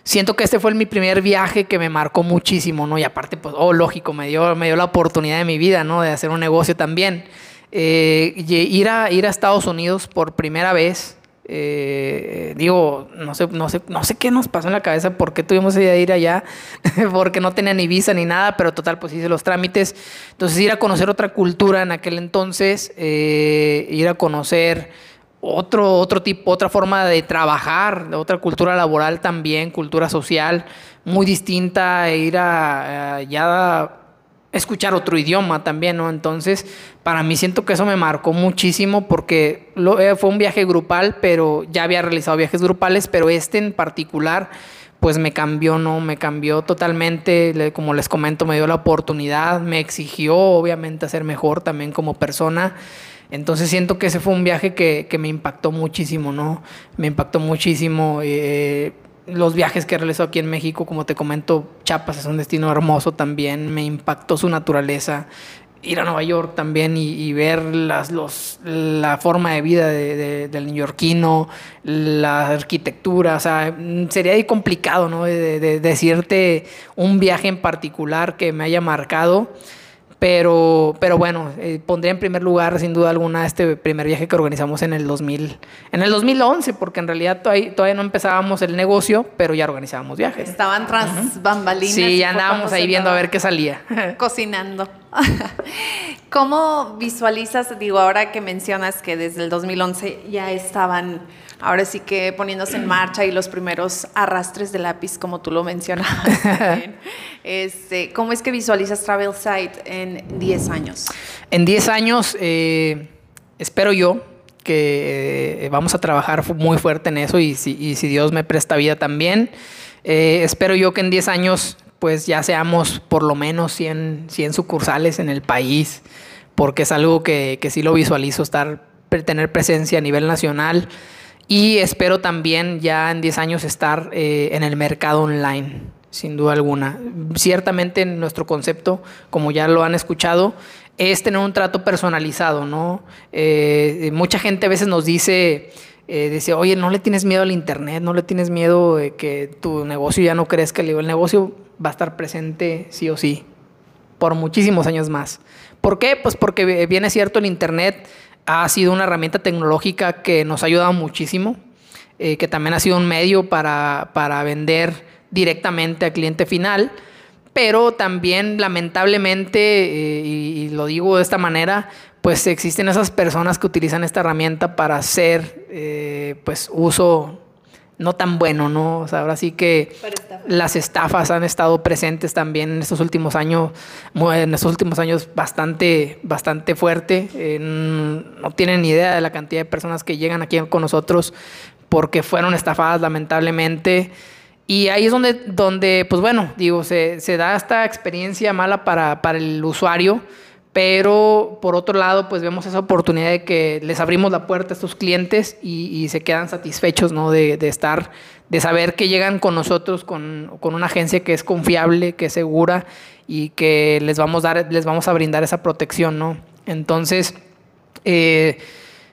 siento que este fue mi primer viaje que me marcó muchísimo, ¿no? Y aparte, pues, oh, lógico, me dio, me dio la oportunidad de mi vida, ¿no? De hacer un negocio también. Eh, ir, a, ir a Estados Unidos por primera vez, eh, digo, no sé, no, sé, no sé qué nos pasó en la cabeza, por qué tuvimos idea de ir allá, porque no tenía ni visa ni nada, pero total, pues hice los trámites. Entonces, ir a conocer otra cultura en aquel entonces, eh, ir a conocer otro, otro tipo, otra forma de trabajar, otra cultura laboral también, cultura social, muy distinta, e ir a, ya escuchar otro idioma también, ¿no? Entonces, para mí siento que eso me marcó muchísimo porque lo, eh, fue un viaje grupal, pero ya había realizado viajes grupales, pero este en particular, pues me cambió, ¿no? Me cambió totalmente, como les comento, me dio la oportunidad, me exigió obviamente a ser mejor también como persona. Entonces siento que ese fue un viaje que, me impactó muchísimo, ¿no? Me impactó muchísimo. Eh, los viajes que realizó aquí en México, como te comento, Chiapas es un destino hermoso también, me impactó su naturaleza. Ir a Nueva York también y, ver las, los, la forma de vida del neoyorquino, la arquitectura, o sea, sería ahí complicado, ¿no? de decirte un viaje en particular que me haya marcado. Pero, pero bueno, eh, pondría en primer lugar, sin duda alguna, este primer viaje que organizamos en el 2000, en el 2011, porque en realidad todavía, todavía no empezábamos el negocio, pero ya organizábamos viajes. Estaban tras bambalinas. Sí, ya andábamos ahí viendo a ver qué salía. Cocinando. ¿Cómo visualizas, digo, ahora que mencionas que desde el 2011 ya estaban ahora sí que poniéndose en marcha y los primeros arrastres de lápiz, como tú lo mencionabas. este, ¿Cómo es que visualizas Travel Site en 10 años? En 10 años, eh, espero yo que eh, vamos a trabajar muy fuerte en eso y si, si Dios me presta vida también. Eh, espero yo que en 10 años pues ya seamos por lo menos 100, 100 sucursales en el país, porque es algo que, que sí lo visualizo, estar, tener presencia a nivel nacional. Y espero también ya en 10 años estar eh, en el mercado online, sin duda alguna. Ciertamente nuestro concepto, como ya lo han escuchado, es tener un trato personalizado, ¿no? Eh, mucha gente a veces nos dice, eh, dice, oye, no le tienes miedo al internet, no le tienes miedo de que tu negocio ya no crezca. El negocio va a estar presente sí o sí, por muchísimos años más. ¿Por qué? Pues porque viene cierto el internet ha sido una herramienta tecnológica que nos ha ayudado muchísimo, eh, que también ha sido un medio para, vender directamente al cliente final, pero también lamentablemente, eh, y, lo digo de esta manera, pues existen esas personas que utilizan esta herramienta para hacer eh, pues uso no tan bueno, ¿no? O sea, ahora sí que las estafas han estado presentes también en estos últimos años, en estos últimos años bastante, bastante fuerte. no tienen ni idea de la cantidad de personas que llegan aquí con nosotros porque fueron estafadas lamentablemente. Y ahí es donde, donde pues bueno, digo, se, se da esta experiencia mala para, para el usuario pero por otro lado, pues vemos esa oportunidad de que les abrimos la puerta a estos clientes y, se quedan satisfechos, ¿no? De, estar, de saber que llegan con nosotros, con, una agencia que es confiable, que es segura y que les vamos dar, les vamos a brindar esa protección, ¿no? Entonces, eh,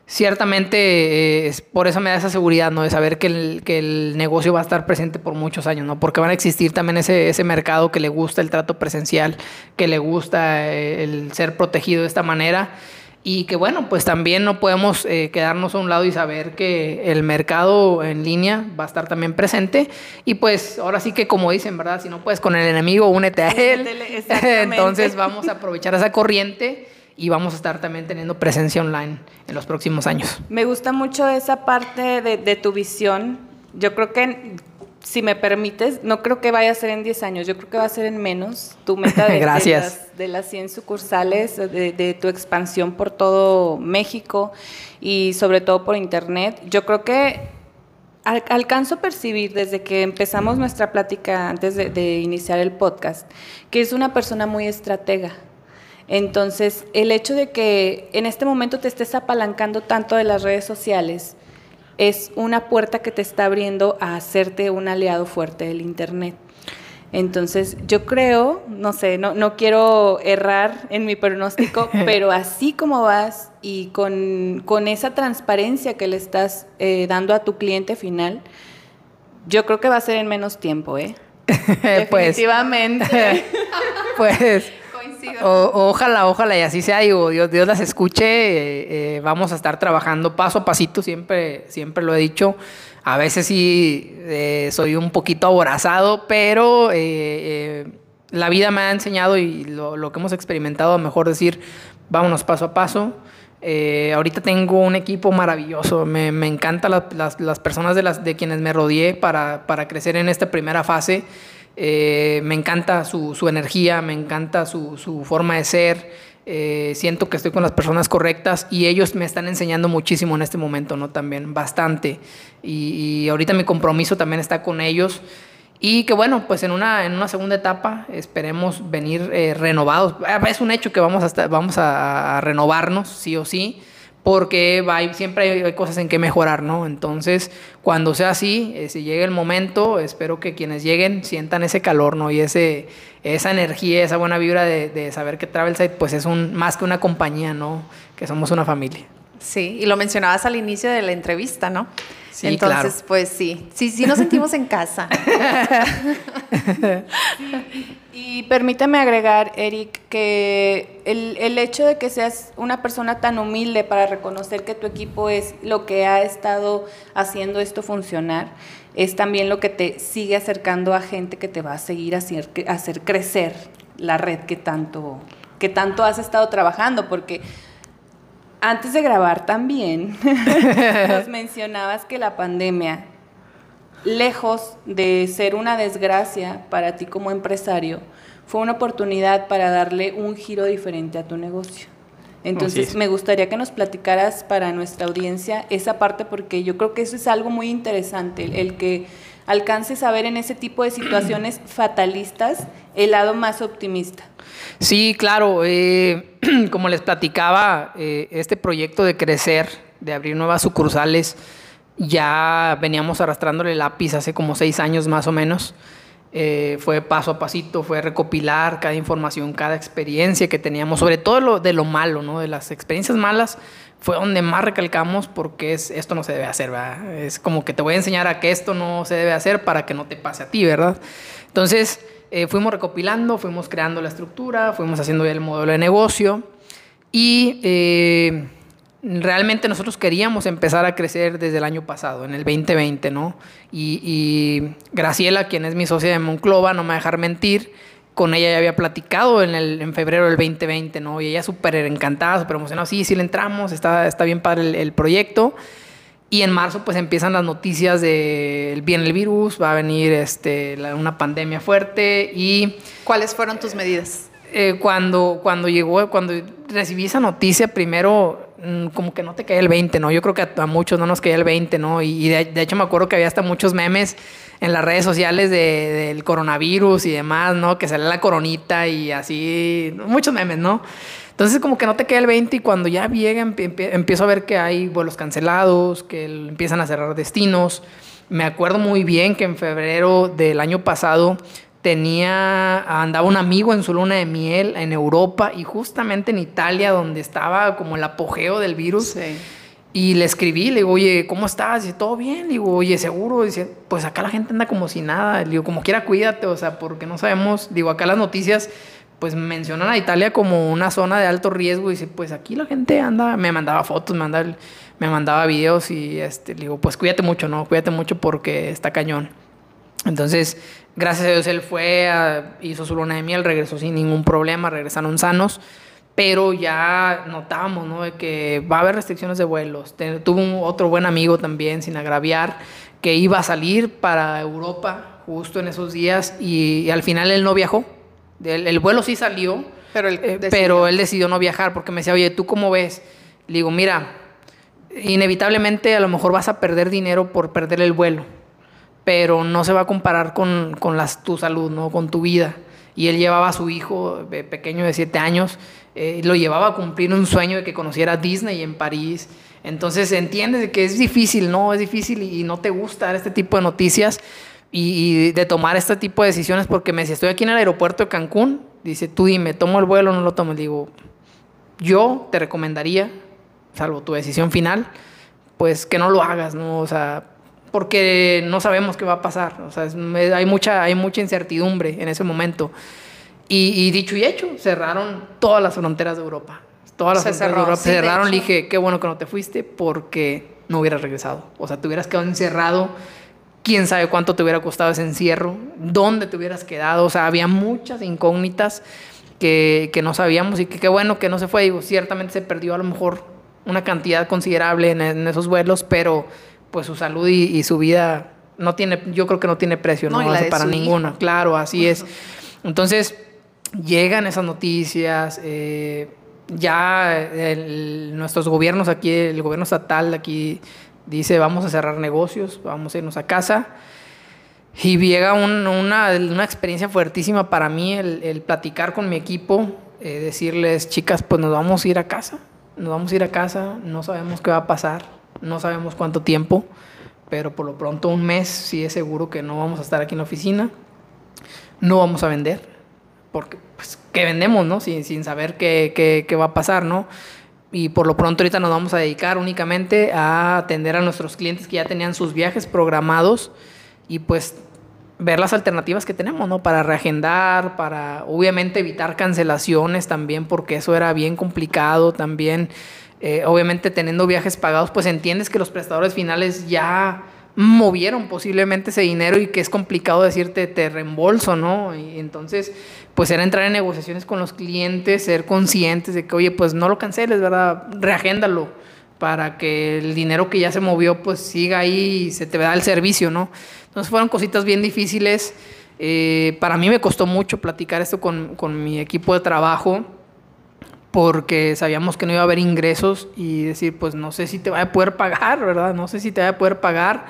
ciertamente eh, por eso me da esa seguridad, ¿no? De saber que el, que el, negocio va a estar presente por muchos años, ¿no? Porque van a existir también ese, ese mercado que le gusta el trato presencial, que le gusta eh, el ser protegido de esta manera. Y que bueno, pues también no podemos eh, quedarnos a un lado y saber que el mercado en línea va a estar también presente. Y pues ahora sí que como dicen, ¿verdad? Si no puedes con el enemigo, únete a él. Entonces vamos a aprovechar esa corriente y vamos a estar también teniendo presencia online en los próximos años. Me gusta mucho esa parte de, tu visión. Yo creo que, si me permites, no creo que vaya a ser en 10 años, yo creo que va a ser en menos. Tu meta de, Gracias. de, las, 100 sucursales, de, tu expansión por todo México y sobre todo por Internet. Yo creo que alcanzo a percibir desde que empezamos nuestra plática antes de iniciar el podcast, que es una persona muy estratega entonces, el hecho de que en este momento te estés apalancando tanto de las redes sociales es una puerta que te está abriendo a hacerte un aliado fuerte del Internet. Entonces, yo creo, no sé, no, no quiero errar en mi pronóstico, pero así como vas y con, con esa transparencia que le estás eh, dando a tu cliente final, yo creo que va a ser en menos tiempo, ¿eh? Pues, Definitivamente. o- ojalá, ojalá y así sea, Dios, Dios las escuche, eh, eh, vamos a estar trabajando paso a pasito, siempre, siempre lo he dicho. A veces sí eh, soy un poquito aborazado, pero eh, eh, la vida me ha enseñado y lo, lo que hemos experimentado, mejor decir, vámonos paso a paso. Eh, ahorita tengo un equipo maravilloso, me, me encantan las, las- las personas de, las, de quienes me rodeé para, para crecer en esta primera fase. Eh, me encanta su, su energía, me encanta su, su forma de ser. Eh, siento que estoy con las personas correctas y ellos me están enseñando muchísimo en este momento, ¿no? También, bastante. Y, y ahorita mi compromiso también está con ellos. Y que bueno, pues en una, en una segunda etapa esperemos venir eh, renovados. Ah, Es un hecho que vamos a, vamos a renovarnos, sí o sí, porque va, y siempre hay, hay cosas en que mejorar, ¿no? Entonces, cuando sea así, eh, si llegue el momento, espero que quienes lleguen sientan ese calor, ¿no? Y ese, esa energía, esa buena vibra de, de saber que Travelside, pues es un, más que una compañía, ¿no? Que somos una familia. Sí, y lo mencionabas al inicio de la entrevista, ¿no? Sí, Entonces, claro. pues sí, sí, sí nos sentimos en casa. Y permíteme agregar, Eric, que el, el hecho de que seas una persona tan humilde para reconocer que tu equipo es lo que ha estado haciendo esto funcionar, es también lo que te sigue acercando a gente que te va a seguir a hacer, a hacer crecer la red que tanto, que tanto has estado trabajando, porque antes de grabar también nos mencionabas que la pandemia lejos de ser una desgracia para ti como empresario, fue una oportunidad para darle un giro diferente a tu negocio. Entonces, es. me gustaría que nos platicaras para nuestra audiencia esa parte porque yo creo que eso es algo muy interesante, el, el que alcances a ver en ese tipo de situaciones fatalistas el lado más optimista. Sí, claro. eh, como les platicaba, eh, este proyecto de crecer, de abrir nuevas sucursales, ya veníamos arrastrándole lápiz hace como seis años más o menos. Eh, fue paso a pasito, fue recopilar cada información, cada experiencia que teníamos, sobre todo lo, de lo malo, ¿no? De las experiencias malas, fue donde más recalcamos porque es, esto no se debe hacer, ¿verdad? Es como que te voy a enseñar a que esto no se debe hacer para que no te pase a ti, ¿verdad? Entonces, eh, fuimos recopilando, fuimos creando la estructura, fuimos haciendo el modelo de negocio y eh, realmente nosotros queríamos empezar a crecer desde el año pasado, en el 2020, ¿no? Y, y Graciela, quien es mi socia de Monclova, no me va a dejar mentir, con ella ya había platicado en, el, en febrero del 2020, ¿no? Y ella súper encantada, súper emocionada, sí, sí le entramos, está, está bien padre el, el proyecto. Y en marzo pues empiezan las noticias de viene el virus, va a venir este, la- una pandemia fuerte y ¿Cuáles fueron tus medidas? eh, cuando, cuando llegó, cuando recibí esa noticia, primero mm, como que no te caía el 20, ¿no? Yo creo que a, a muchos no nos caía el 20, ¿no? Y, y de, de hecho me acuerdo que había hasta muchos memes en las redes sociales de- del coronavirus y demás, ¿no? Que sale la coronita y así, muchos memes, ¿no? Entonces como que no te cae el 20 y cuando ya llega empie- empie- empiezo a ver que hay vuelos cancelados, que empiezan a cerrar destinos. Me acuerdo muy bien que en febrero del año pasado tenía, andaba un amigo en su luna de miel en Europa y justamente en Italia donde estaba como el apogeo del virus. Y le escribí, le digo, oye, ¿cómo estás? Dice, ¿todo bien? Digo, oye, ¿seguro? Dice, pues acá la gente anda como si nada. Le digo, como quiera, cuídate, o sea, porque no sabemos. Digo, acá las noticias, pues mencionan a Italia como una zona de alto riesgo. Dice, pues aquí la gente anda, me mandaba fotos, me mandaba, me mandaba videos y este, le digo, pues cuídate mucho, ¿no? Cuídate mucho porque está cañón. Entonces, gracias a Dios, él fue, a- hizo su luna de miel, regresó sin ningún problema, regresaron sanos, pero ya notábamos, ¿no? De que va a haber restricciones de vuelos. Tuvo un, otro buen amigo también, sin agraviar, que iba a salir para Europa justo en esos días y, y al final él no viajó. El, el vuelo sí salió, Pero él eh, decidió. pero él decidió no viajar porque me decía, oye, ¿tú cómo ves? Le digo, mira, inevitablemente a lo mejor vas a perder dinero por perder el vuelo, pero no se va a comparar con, con las, tu salud, ¿no? Con tu vida. Y él llevaba a su hijo eh, pequeño de 7 años, eh, lo llevaba a cumplir un sueño de que conociera Disney en París. Entonces entiendes que es difícil, ¿no? Es difícil y, no te gusta dar este tipo de noticias y, de tomar este tipo de decisiones porque me dice, estoy aquí en el aeropuerto de Cancún, dice, tú dime, ¿tomo el vuelo o no lo tomo? Le digo, yo te recomendaría, salvo tu decisión final, pues que no lo hagas, ¿no? O sea, porque no sabemos qué va a pasar. O sea, hay, mucha, hay mucha incertidumbre en ese momento. Y, dicho y hecho, cerraron todas las fronteras de Europa. Todas las fronteras de Europa cerraron. Le dije, qué bueno que no te fuiste porque no hubieras regresado. O sea, te hubieras quedado encerrado. Quién sabe cuánto te hubiera costado ese encierro. ¿Dónde te hubieras quedado? O sea, había muchas incógnitas que, que no sabíamos y que qué bueno que no se fue. Digo, ciertamente se perdió a lo mejor una cantidad considerable en, esos vuelos, pero pues su salud y, su vida no tiene, yo creo que no tiene precio, no, para ninguna. Claro, así es. Entonces, llegan esas noticias, eh, ya nuestros gobiernos aquí, el gobierno estatal aquí dice vamos a cerrar negocios, vamos a irnos a casa. Y llega una, experiencia fuertísima para mí el, platicar con mi equipo, eh, decirles, chicas, pues nos vamos a ir a casa, nos vamos a ir a casa, no sabemos qué va a pasar, no sabemos cuánto tiempo, pero por lo pronto un mes sí es seguro que no vamos a estar aquí en la oficina, no vamos a vender, porque pues, ¿qué vendemos, no? Sin, sin saber qué, qué, va a pasar, ¿no? Y por lo pronto ahorita nos vamos a dedicar únicamente a atender a nuestros clientes que ya tenían sus viajes programados y pues ver las alternativas que tenemos, ¿no? Para reagendar, para obviamente evitar cancelaciones también, porque eso era bien complicado también. Eh, obviamente teniendo viajes pagados, pues entiendes que los prestadores finales ya movieron posiblemente ese dinero y que es complicado decirte te reembolso, ¿no? Y entonces, pues era entrar en negociaciones con los clientes, ser conscientes de que, oye, pues no lo canceles, ¿verdad? Reagéndalo para que el dinero que ya se movió, pues siga ahí y se te vea el servicio, ¿no? Entonces fueron cositas bien difíciles. Eh, para mí me costó mucho platicar esto con, con mi equipo de trabajo porque sabíamos que no iba a haber ingresos y decir, pues no sé si te va a poder pagar, ¿verdad? No sé si te va a poder pagar.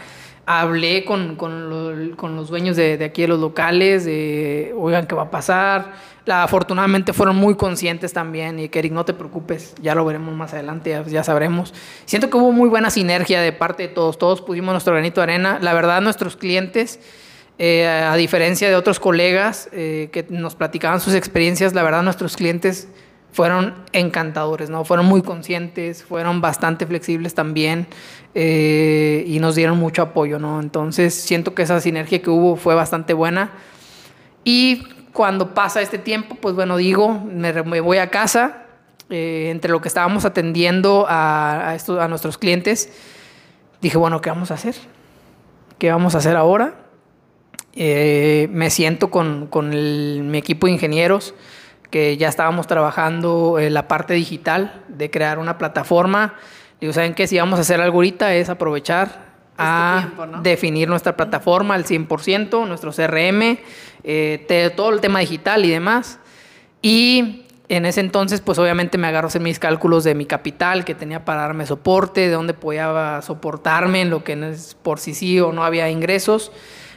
Hablé con, con, con los dueños de, de, aquí de los locales, de, oigan, ¿qué va a pasar? La, afortunadamente fueron muy conscientes también y que Eric, no te preocupes, ya lo veremos más adelante, ya, ya, sabremos. Siento que hubo muy buena sinergia de parte de todos, todos pusimos nuestro granito de arena. La verdad, nuestros clientes... Eh, a diferencia de otros colegas eh, que nos platicaban sus experiencias, la verdad nuestros clientes fueron encantadores, ¿no? Fueron muy conscientes, fueron bastante flexibles también eh, y nos dieron mucho apoyo, ¿no? Entonces siento que esa sinergia que hubo fue bastante buena. Y cuando pasa este tiempo, pues bueno, digo, me, voy a casa, eh, entre lo que estábamos atendiendo a, a, a nuestros clientes, dije, bueno, ¿qué vamos a hacer? ¿Qué vamos a hacer ahora? Eh, me siento con, con mi equipo de ingenieros, que ya estábamos trabajando en la parte digital de crear una plataforma. Digo, ¿saben qué? Si vamos a hacer algo ahorita es aprovechar este a definir nuestra plataforma al 100%, nuestro CRM, eh, todo el tema digital y demás. Y en ese entonces, pues obviamente me agarro a hacer mis cálculos de mi capital que tenía para darme soporte, de dónde podía soportarme en lo que es por si sí o no había ingresos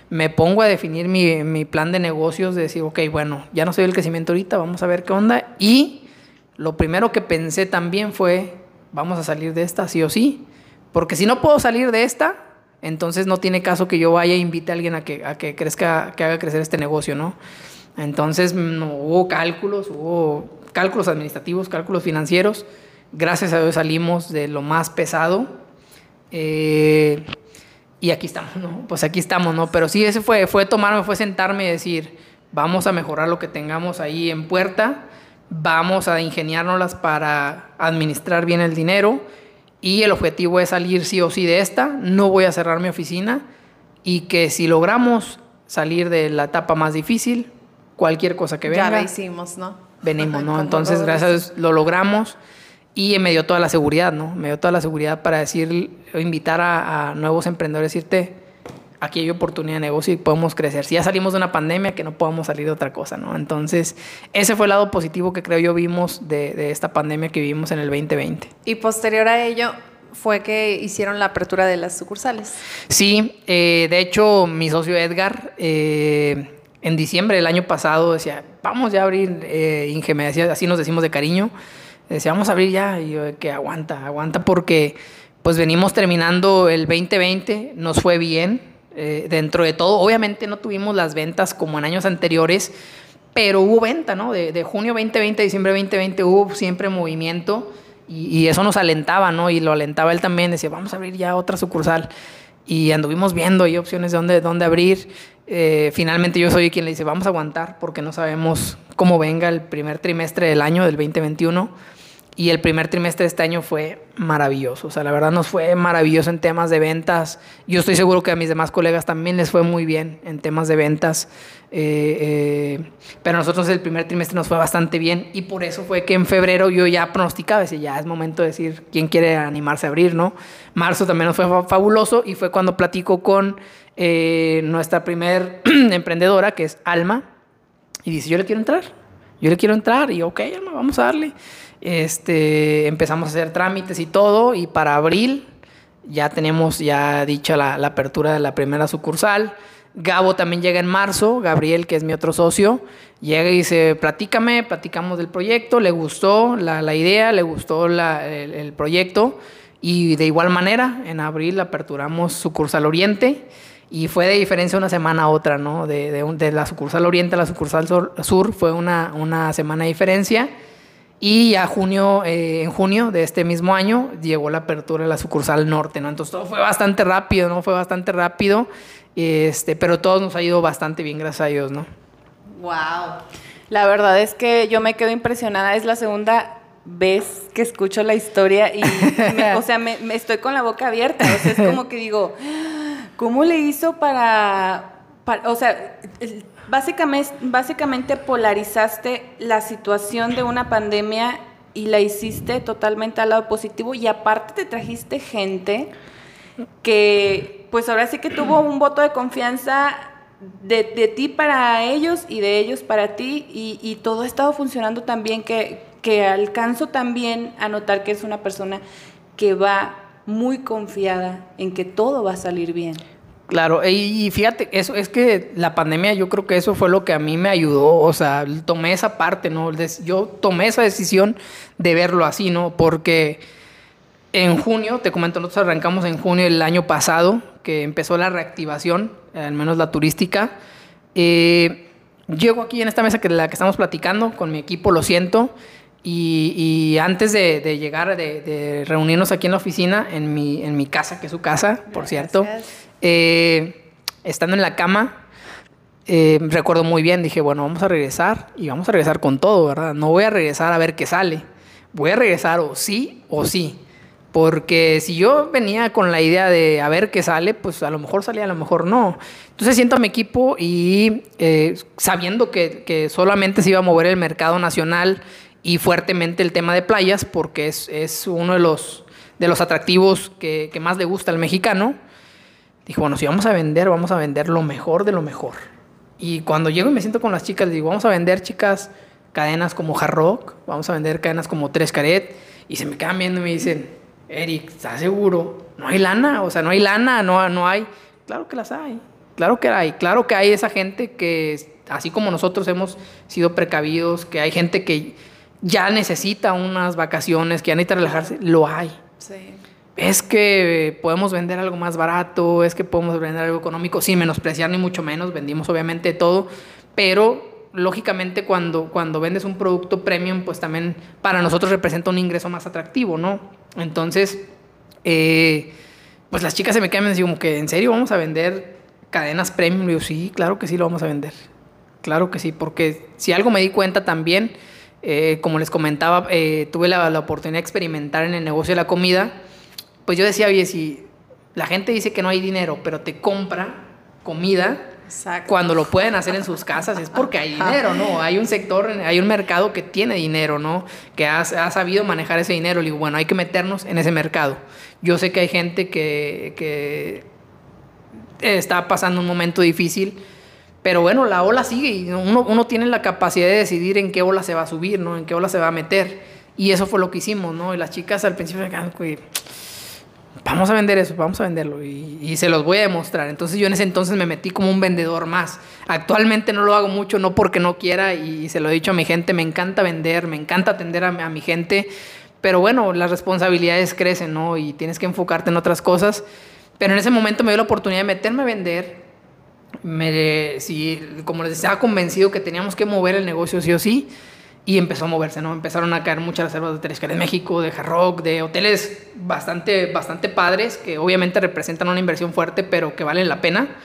me pongo a definir mi, plan de negocios, de decir, ok, bueno, ya no soy el crecimiento ahorita, vamos a ver qué onda. Y lo primero que pensé también fue, vamos a salir de esta, sí o sí. Porque si no puedo salir de esta, entonces no tiene caso que yo vaya e invite a alguien a que, a que crezca, que haga crecer este negocio, ¿no? Entonces no, hubo cálculos, hubo cálculos administrativos, cálculos financieros. Gracias a Dios salimos de lo más pesado. Eh, y aquí estamos, ¿no? Pues aquí estamos, ¿no? Pero sí, ese fue, fue tomarme, fue sentarme y decir, vamos a mejorar lo que tengamos ahí en puerta, vamos a ingeniárnoslas para administrar bien el dinero y el objetivo es salir sí o sí de esta, no voy a cerrar mi oficina y que si logramos salir de la etapa más difícil, cualquier cosa que venga. Ya lo hicimos, ¿no? Venimos, ¿no? Entonces, gracias lo logramos y me dio toda la seguridad, ¿no? Me dio toda la seguridad para decir, invitar a, nuevos emprendedores, decirte, aquí hay oportunidad de negocio y podemos crecer. Si ya salimos de una pandemia, que no podamos salir de otra cosa, ¿no? Entonces, ese fue el lado positivo que creo yo vimos de, esta pandemia que vivimos en el 2020. Y posterior a ello, fue que hicieron la apertura de las sucursales. Sí, eh, de hecho, mi socio Edgar, eh, en diciembre del año pasado, decía, vamos ya a abrir eh, Inge, me decía, así nos decimos de cariño decía, vamos a abrir ya, y que aguanta, aguanta, porque pues venimos terminando el 2020, nos fue bien, eh, dentro de todo, obviamente no tuvimos las ventas como en años anteriores, pero hubo venta, ¿no? De, junio 2020 a diciembre 2020 hubo siempre movimiento y, eso nos alentaba, ¿no? Y lo alentaba él también, decía, vamos a abrir ya otra sucursal. Y anduvimos viendo ahí opciones de dónde, dónde abrir. Eh, finalmente yo soy quien le dice, vamos a aguantar porque no sabemos cómo venga el primer trimestre del año, del 2021 y el primer trimestre de este año fue maravilloso. O sea, la verdad nos fue maravilloso en temas de ventas. Yo estoy seguro que a mis demás colegas también les fue muy bien en temas de ventas. Eh, eh, pero a nosotros el primer trimestre nos fue bastante bien. Y por eso fue que en febrero yo ya pronosticaba, decía, ya es momento de decir quién quiere animarse a abrir, ¿no? Marzo también nos fue fabuloso y fue cuando platico con eh, nuestra primer emprendedora, que es Alma. Y dice, yo le quiero entrar. Yo le quiero entrar. Y ok, Alma, vamos a darle. Este, empezamos a hacer trámites y todo y para abril ya tenemos ya dicha la, apertura de la primera sucursal. Gabo también llega en marzo, Gabriel, que es mi otro socio, llega y dice, platícame, platicamos del proyecto, le gustó la, idea, le gustó el, proyecto y de igual manera en abril aperturamos sucursal Oriente y fue de diferencia una semana a otra, ¿no? De, de, la sucursal Oriente a la sucursal Sur, fue una, una semana de diferencia y ya junio, eh, en junio de este mismo año llegó la apertura de la sucursal norte, ¿no? Entonces todo fue bastante rápido, ¿no? Fue bastante rápido, este, pero todo nos ha ido bastante bien, gracias a Dios, ¿no? Wow. La verdad es que yo me quedo impresionada, es la segunda vez que escucho la historia y, o sea, me, estoy con la boca abierta, o sea, es como que digo, ¿cómo le hizo para, para o sea, Básicamente, básicamente polarizaste la situación de una pandemia y la hiciste totalmente al lado positivo y aparte te trajiste gente que pues ahora sí que tuvo un voto de confianza de, ti para ellos y de ellos para ti y, todo ha estado funcionando tan bien que, que alcanzo también a notar que es una persona que va muy confiada en que todo va a salir bien. Claro, y fíjate, eso es que la pandemia yo creo que eso fue lo que a mí me ayudó, o sea, tomé esa parte, ¿no? Yo tomé esa decisión de verlo así, ¿no? Porque en junio, te comento, nosotros arrancamos en junio del año pasado, que empezó la reactivación, al menos la turística. Eh, llego aquí en esta mesa que la que estamos platicando con mi equipo, lo siento, y, antes de, llegar, de, reunirnos aquí en la oficina, en mi, en mi casa, que es su casa, por cierto, eh, estando en la cama, eh, recuerdo muy bien, dije, bueno, vamos a regresar y vamos a regresar con todo, ¿verdad? No voy a regresar a ver qué sale. Voy a regresar o sí o sí. Porque si yo venía con la idea de a ver qué sale, pues a lo mejor salía, a lo mejor no. Entonces siento a mi equipo y eh, sabiendo que, solamente se iba a mover el mercado nacional y fuertemente el tema de playas, porque es, uno de los, de los atractivos que, que más le gusta al mexicano, Dijo, bueno, si vamos a vender, vamos a vender lo mejor de lo mejor. Y cuando llego y me siento con las chicas, digo, vamos a vender, chicas, cadenas como Hard Rock, vamos a vender cadenas como Tres Caret. Y se me quedan viendo y me dicen, Eric, ¿estás seguro? No hay lana, o sea, no hay lana, no, no hay. Claro que las hay, claro que hay, claro que hay esa gente que, así como nosotros hemos sido precavidos, que hay gente que ya necesita unas vacaciones, que ya necesita relajarse, lo hay. Sí es que podemos vender algo más barato, es que podemos vender algo económico, sin menospreciar ni mucho menos, vendimos obviamente todo, pero lógicamente cuando, cuando vendes un producto premium, pues también para nosotros representa un ingreso más atractivo, ¿no? Entonces, eh, pues las chicas se me quedan y como que, ¿en serio vamos a vender cadenas premium? Y yo, sí, claro que sí lo vamos a vender. Claro que sí, porque si algo me di cuenta también, eh, como les comentaba, eh, tuve la, la oportunidad de experimentar en el negocio de la comida, pues yo decía, oye, si la gente dice que no hay dinero, pero te compra comida, cuando lo pueden hacer en sus casas es porque hay dinero, ¿no? Hay un sector, hay un mercado que tiene dinero, ¿no? Que ha, sabido manejar ese dinero. Le digo, bueno, hay que meternos en ese mercado. Yo sé que hay gente que, está pasando un momento difícil, pero bueno, la ola sigue y uno, uno, tiene la capacidad de decidir en qué ola se va a subir, ¿no? En qué ola se va a meter. Y eso fue lo que hicimos, ¿no? Y las chicas al principio vamos a vender eso, vamos a venderlo y, se los voy a demostrar. Entonces yo en ese entonces me metí como un vendedor más. Actualmente no lo hago mucho, no porque no quiera y se lo he dicho a mi gente, me encanta vender, me encanta atender a, mi gente, Pero bueno, las responsabilidades crecen, ¿no? Y tienes que enfocarte en otras cosas. Pero en ese momento me dio la oportunidad de meterme a vender. Me, sí, como les estaba convencido que teníamos que mover el negocio sí o sí. Y empezó a moverse, ¿no? Empezaron a caer muchas reservas de hoteles que de México, de Hard Rock, de hoteles bastante, bastante padres, que obviamente representan una inversión fuerte, pero que valen la pena.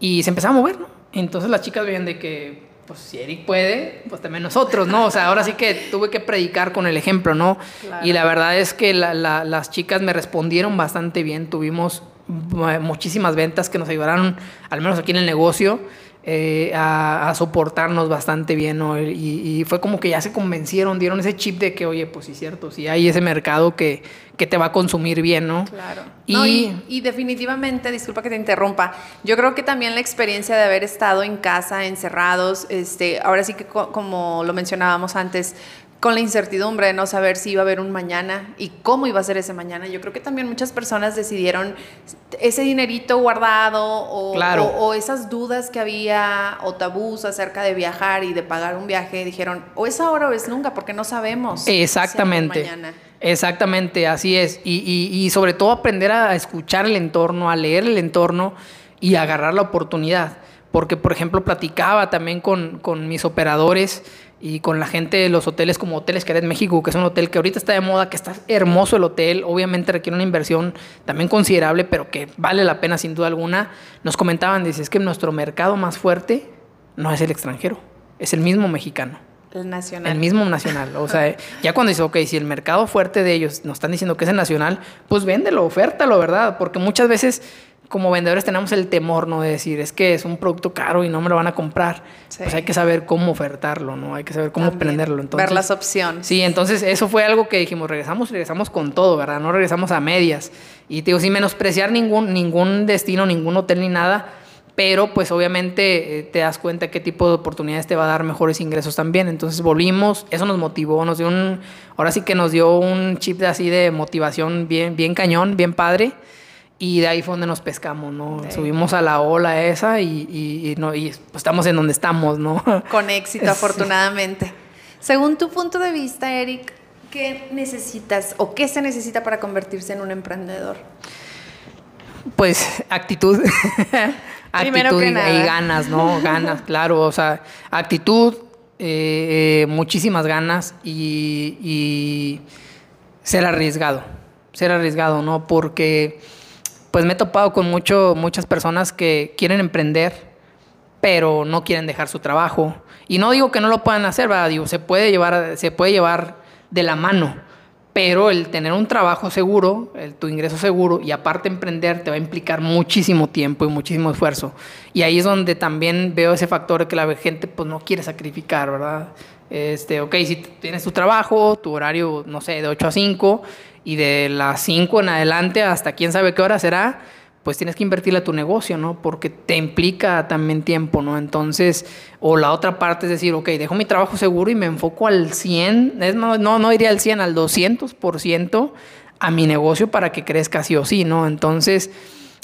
Y se empezaba a mover, ¿no? Entonces las chicas veían de que, pues si Eric puede, pues también nosotros, ¿no? O sea, ahora sí que tuve que predicar con el ejemplo, ¿no? Y la verdad es que las chicas me respondieron bastante bien, tuvimos muchísimas ventas que nos ayudaron, al menos aquí en el negocio. Eh, a, soportarnos bastante bien, ¿no? Y, y, fue como que ya se convencieron, dieron ese chip de que, oye, pues sí, cierto, sí hay ese mercado que, que te va a consumir bien, ¿no? Claro. Y, y, definitivamente, disculpa que te interrumpa, yo creo que también la experiencia de haber estado en casa, encerrados, este, ahora sí que como lo mencionábamos antes, con la incertidumbre de no saber si iba a haber un mañana y cómo iba a ser ese mañana. Yo creo que también muchas personas decidieron ese dinerito guardado o, esas dudas que había o tabús acerca de viajar y de pagar un viaje, dijeron, o es ahora o es nunca, porque no sabemos. Exactamente. Exactamente, así es. Y, y, sobre todo aprender a escuchar el entorno, a leer el entorno y agarrar la oportunidad. Porque, por ejemplo, platicaba también con, con mis operadores y con la gente de los hoteles como Hoteles Querétaro México, que es un hotel que ahorita está de moda, que está hermoso el hotel, obviamente requiere una inversión también considerable, pero que vale la pena sin duda alguna, nos comentaban, dice, es que nuestro mercado más fuerte no es el extranjero, es el mismo mexicano. El nacional. El mismo nacional. O sea, ya cuando dice, ok, si el mercado fuerte de ellos nos están diciendo que es el nacional, pues véndelo, ofértalo, ¿verdad? Porque muchas veces como vendedores tenemos el temor, ¿no? De decir, es que es un producto caro y no me lo van a comprar. Pues hay que saber cómo ofertarlo, ¿no? Hay que saber cómo prenderlo. Entonces, Ver las opciones. Sí, entonces eso fue algo que dijimos, regresamos, regresamos con todo, ¿verdad? No regresamos a medias. Y te digo, sin menospreciar ningún, ningún destino, ningún hotel ni nada, pero pues obviamente eh, te das cuenta qué tipo de oportunidades te va a dar mejores ingresos también. Entonces volvimos, eso nos motivó, nos dio un, ahora sí que nos dio un chip así de motivación bien, bien cañón, bien padre. Y de ahí fue donde nos pescamos, ¿no? Subimos a la ola esa y, no, y pues estamos en donde estamos, ¿no? Con éxito, afortunadamente. Según tu punto de vista, Eric, ¿qué necesitas o qué se necesita para convertirse en un emprendedor? Pues actitud. actitud y, ganas, ¿no? Ganas, claro. O sea, actitud, eh, eh, muchísimas ganas y, y ser arriesgado. Ser arriesgado, ¿no? Porque pues me he topado con mucho, muchas personas que quieren emprender, pero no quieren dejar su trabajo. Y no digo que no lo puedan hacer, ¿verdad? Digo, se puede llevar, se puede llevar de la mano, pero el tener un trabajo seguro, el, tu ingreso seguro y aparte emprender te va a implicar muchísimo tiempo y muchísimo esfuerzo. Y ahí es donde también veo ese factor que la gente pues no quiere sacrificar, ¿verdad? Este, ok, si tienes tu trabajo, tu horario, no sé, de 8 a 5 y de las 5 en adelante hasta quién sabe qué hora será, pues tienes que invertirle a tu negocio, ¿no? Porque te implica también tiempo, ¿no? Entonces, o la otra parte es decir, ok, dejo mi trabajo seguro y me enfoco al 100, es, no, no, no iría al 100, al 200% a mi negocio para que crezca sí o sí, ¿no? Entonces,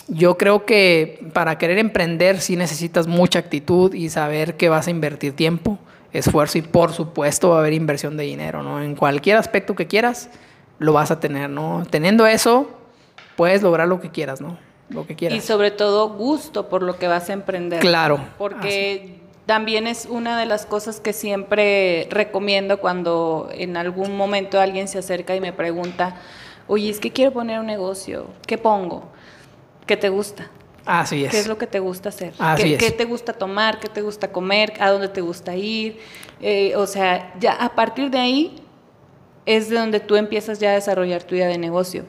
yo creo que para querer emprender sí necesitas mucha actitud y saber que vas a invertir tiempo, esfuerzo y por supuesto va a haber inversión de dinero, ¿no? En cualquier aspecto que quieras, lo vas a tener, ¿no? Teniendo eso, puedes lograr lo que quieras, ¿no? Lo que quieras. Y sobre todo gusto por lo que vas a emprender. Claro. Porque también es una de las cosas que siempre recomiendo cuando en algún momento alguien se acerca y me pregunta, oye, es que quiero poner un negocio, ¿qué pongo? ¿Qué te gusta? Así es. ¿Qué es lo que te gusta hacer? Así ¿Qué, es. ¿Qué te gusta tomar? ¿Qué te gusta comer? ¿A dónde te gusta ir? Eh, o sea, ya a partir de ahí es de donde tú empiezas ya a desarrollar tu idea de negocio.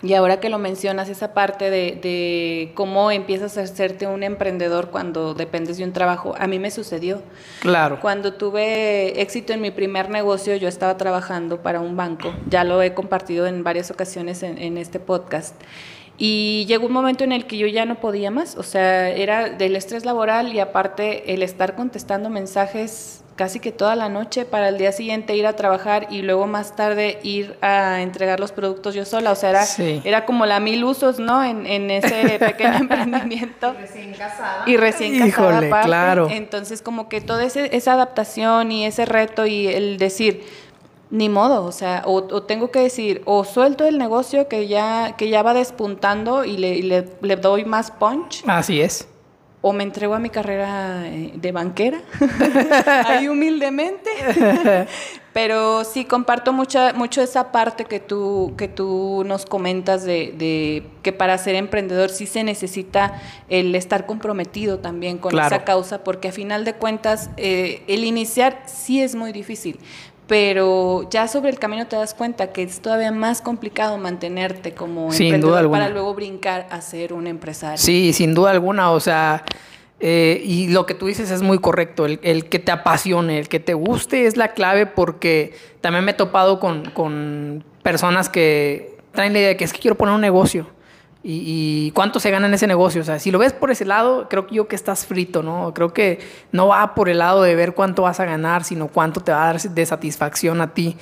Y ahora que lo mencionas, esa parte de, cómo empiezas a hacerte un emprendedor cuando dependes de un trabajo, a mí me sucedió. Claro. Cuando tuve éxito en mi primer negocio, yo estaba trabajando para un banco, ya lo he compartido en varias ocasiones en, en este podcast. Y llegó un momento en el que yo ya no podía más, o sea, era del estrés laboral y aparte el estar contestando mensajes casi que toda la noche para el día siguiente ir a trabajar y luego más tarde ir a entregar los productos yo sola. O sea, era, era como la mil usos, ¿no? En, en ese pequeño emprendimiento. Y recién casada. Y recién casada. Híjole, claro. Entonces, como que toda esa adaptación y ese reto y el decir, ni modo, o sea, o, tengo que decir, o suelto el negocio que ya, que ya va despuntando y le, le, doy más punch. Así es. O me entrego a mi carrera eh, de banquera, ahí humildemente. Pero sí, comparto mucha, mucho esa parte que tú, que tú nos comentas de, que para ser emprendedor sí se necesita el estar comprometido también con esa causa, porque a final de cuentas eh, el iniciar sí es muy difícil, pero ya sobre el camino te das cuenta que es todavía más complicado mantenerte como emprendedor para luego brincar a ser un empresario. Sí, sin duda alguna, o sea, eh, y lo que tú dices es muy correcto, el, que te apasione, el que te guste es la clave porque también me he topado con, con personas que traen la idea de que es que quiero poner un negocio y, cuánto se gana en ese negocio. O sea, si lo ves por ese lado, creo que yo que estás frito, ¿no? Creo que no va por el lado de ver cuánto vas a ganar, sino cuánto te va a dar de satisfacción a ti.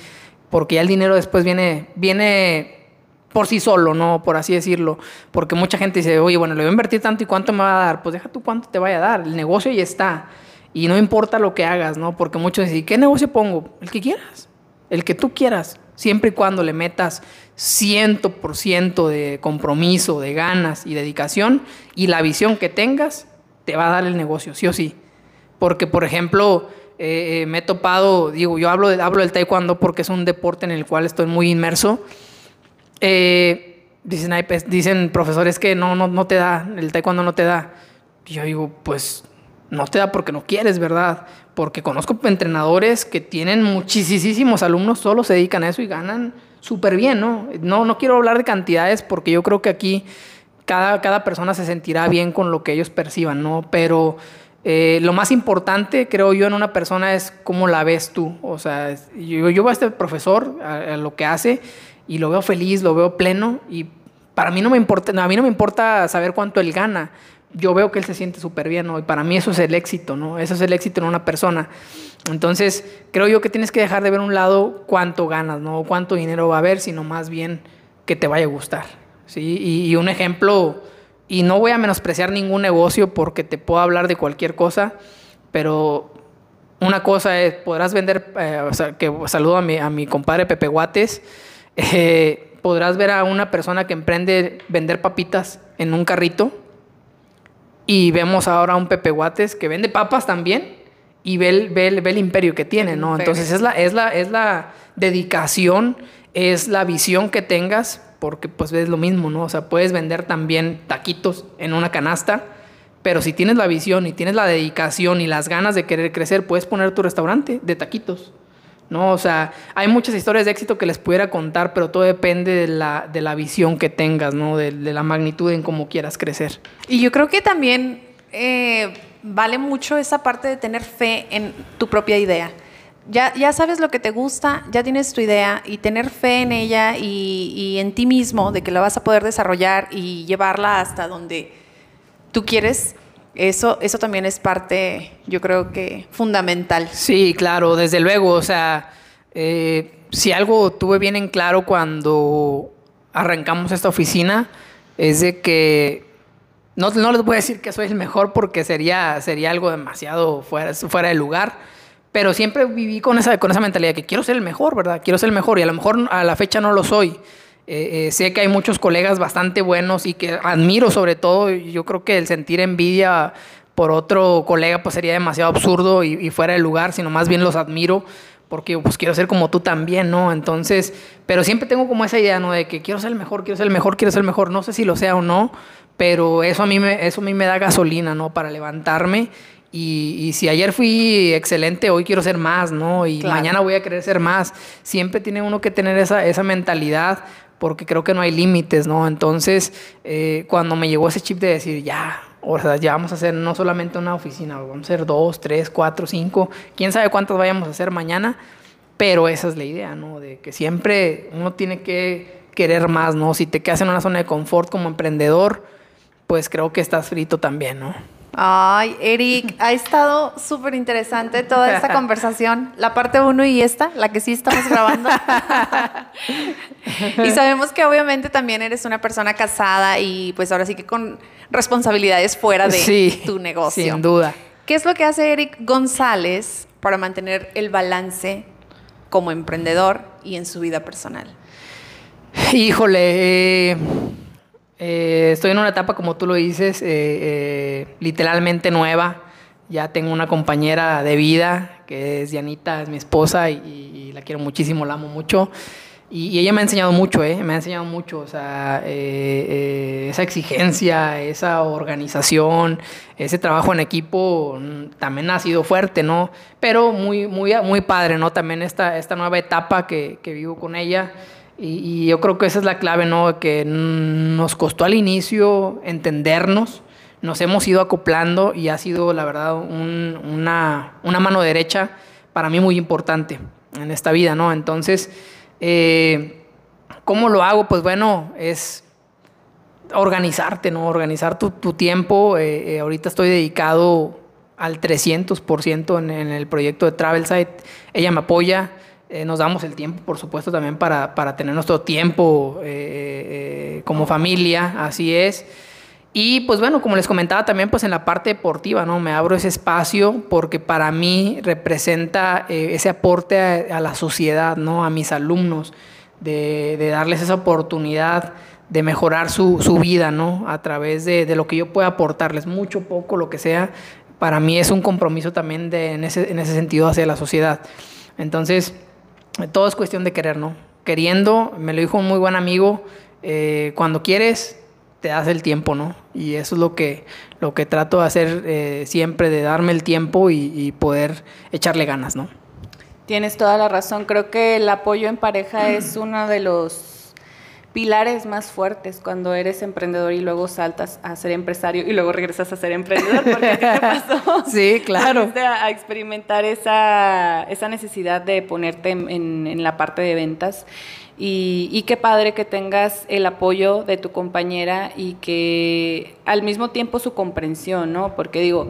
Porque ya el dinero después viene, viene por sí solo, ¿no? Por así decirlo. Porque mucha gente dice, oye, bueno, le voy a invertir tanto y cuánto me va a dar. Pues deja tú cuánto te vaya a dar. El negocio ya está. Y no importa lo que hagas, ¿no? Porque muchos dicen, ¿qué negocio pongo? El que quieras. El que tú quieras. Siempre y cuando le metas 100% de compromiso, de ganas y dedicación y la visión que tengas, te va a dar el negocio, sí o sí. Porque, por ejemplo, eh, eh, me he topado, digo, yo hablo, hablo del taekwondo porque es un deporte en el cual estoy muy inmerso. Eh, dicen, pues, dicen profesores que no, no, no te da, el taekwondo no te da. Y yo digo, pues no te da porque no quieres, ¿verdad? Porque conozco entrenadores que tienen muchísimos alumnos, solo se dedican a eso y ganan súper bien, ¿no? ¿no? No quiero hablar de cantidades porque yo creo que aquí cada, cada persona se sentirá bien con lo que ellos perciban, ¿no? Pero eh, lo más importante, creo yo, en una persona es cómo la ves tú. O sea, yo, yo veo a este profesor, a, lo que hace, y lo veo feliz, lo veo pleno, y para mí no me importa, a mí no me importa saber cuánto él gana. Yo veo que él se siente súper bien, ¿no? Y para mí eso es el éxito, ¿no? Eso es el éxito en una persona. Entonces, creo yo que tienes que dejar de ver un lado cuánto ganas, no cuánto dinero va a haber, sino más bien que te vaya a gustar. ¿sí? Y, un ejemplo, y no voy a menospreciar ningún negocio porque te puedo hablar de cualquier cosa, pero una cosa es, podrás vender, eh, que saludo a mi, a mi compadre Pepe Guates, eh, podrás ver a una persona que emprende vender papitas en un carrito y vemos ahora a un Pepe Guates que vende papas también y ve el, ve el, imperio que tiene, ¿no? Entonces es la, es, la, es la dedicación, es la visión que tengas, porque pues ves lo mismo, ¿no? O sea, puedes vender también taquitos en una canasta, pero si tienes la visión y tienes la dedicación y las ganas de querer crecer, puedes poner tu restaurante de taquitos. ¿No? O sea, hay muchas historias de éxito que les pudiera contar, pero todo depende de la, de la visión que tengas, ¿no? De, la magnitud en cómo quieras crecer. Y yo creo que también eh, vale mucho esa parte de tener fe en tu propia idea. Ya, ya sabes lo que te gusta, ya tienes tu idea y tener fe en ella y, en ti mismo de que la vas a poder desarrollar y llevarla hasta donde tú quieres, eso, eso también es parte, yo creo que fundamental. Sí, claro, desde luego. O sea, eh, si algo tuve bien en claro cuando arrancamos esta oficina, es de que no, no, les voy a decir que soy el mejor porque sería, sería algo demasiado fuera, fuera de lugar. Pero siempre viví con esa, con esa mentalidad que quiero ser el mejor, ¿verdad? Quiero ser el mejor y a lo mejor a la fecha no lo soy. Eh, eh, sé que hay muchos colegas bastante buenos y que admiro sobre todo. Yo creo que el sentir envidia por otro colega pues sería demasiado absurdo y, y fuera de lugar, sino más bien los admiro porque pues quiero ser como tú también, ¿no? Entonces, pero siempre tengo como esa idea, ¿no? De que quiero ser el mejor, quiero ser el mejor, quiero ser el mejor. No sé si lo sea o no, pero eso a mí me, eso a mí me da gasolina, ¿no? Para levantarme. Y, si ayer fui excelente, hoy quiero ser más, ¿no? Y mañana voy a querer ser más. Siempre tiene uno que tener esa, esa mentalidad porque creo que no hay límites, ¿no? Entonces, eh, cuando me llegó ese chip de decir, ya, o sea, ya vamos a hacer no solamente una oficina, vamos a hacer dos, tres, cuatro, cinco, quién sabe cuántas vayamos a hacer mañana, pero esa es la idea, ¿no? De que siempre uno tiene que querer más, ¿no? Si te quedas en una zona de confort como emprendedor, pues creo que estás frito también, ¿no? Ay, Eric, ha estado súper interesante toda esta conversación, la parte uno y esta, la que sí estamos grabando. y sabemos que obviamente también eres una persona casada y pues ahora sí que con responsabilidades fuera de tu negocio. Sin duda. ¿Qué es lo que hace Eric González para mantener el balance como emprendedor y en su vida personal? Híjole, eh, eh, estoy en una etapa, como tú lo dices, eh, literalmente nueva. Ya tengo una compañera de vida, que es Dianita, es mi esposa, y, la quiero muchísimo, la amo mucho. Y, ella me ha enseñado mucho, ¿eh? Me ha enseñado mucho, o sea, esa exigencia, esa organización, ese trabajo en equipo mm, también ha sido fuerte, ¿no? Pero muy, muy, muy padre, ¿no? También esta, esta nueva etapa que, que vivo con ella. Y, yo creo que esa es la clave, ¿no? Que nos costó al inicio entendernos, nos hemos ido acoplando y ha sido, la verdad, una, mano derecha para mí muy importante en esta vida, ¿no? Entonces, eh, ¿cómo lo hago? Pues bueno, es organizarte, ¿no? Organizar tu, tiempo. Eh, eh, ahorita estoy dedicado al 300% en, en el proyecto de Travel Site. Ella me apoya. Eh, nos damos el tiempo, por supuesto, también para, tener nuestro tiempo eh, eh, como familia, así es. Y pues bueno, como les comentaba también, pues en la parte deportiva, ¿no? Me abro ese espacio porque para mí representa ese aporte a, la sociedad, ¿no? A mis alumnos, de, darles esa oportunidad de mejorar su, vida, ¿no? A través de, lo que yo pueda aportarles, mucho, poco, lo que sea. Para mí es un compromiso también de, en, ese, en ese sentido hacia la sociedad. Entonces, todo es cuestión de querer, ¿no? Queriendo, me lo dijo un muy buen amigo, eh, cuando quieres, te das el tiempo, ¿no? Y eso es lo que, lo que trato de hacer eh, siempre, de darme el tiempo y, poder echarle ganas, ¿no? Tienes toda la razón. Creo que el apoyo en pareja es uno de los pilares más fuertes cuando eres emprendedor y luego saltas a ser empresario y luego regresas a ser emprendedor. Porque ¿qué pasó? Sí, claro. A, experimentar esa, esa, necesidad de ponerte en, en, la parte de ventas. Y, y, qué padre que tengas el apoyo de tu compañera y que al mismo tiempo su comprensión, ¿no? Porque digo,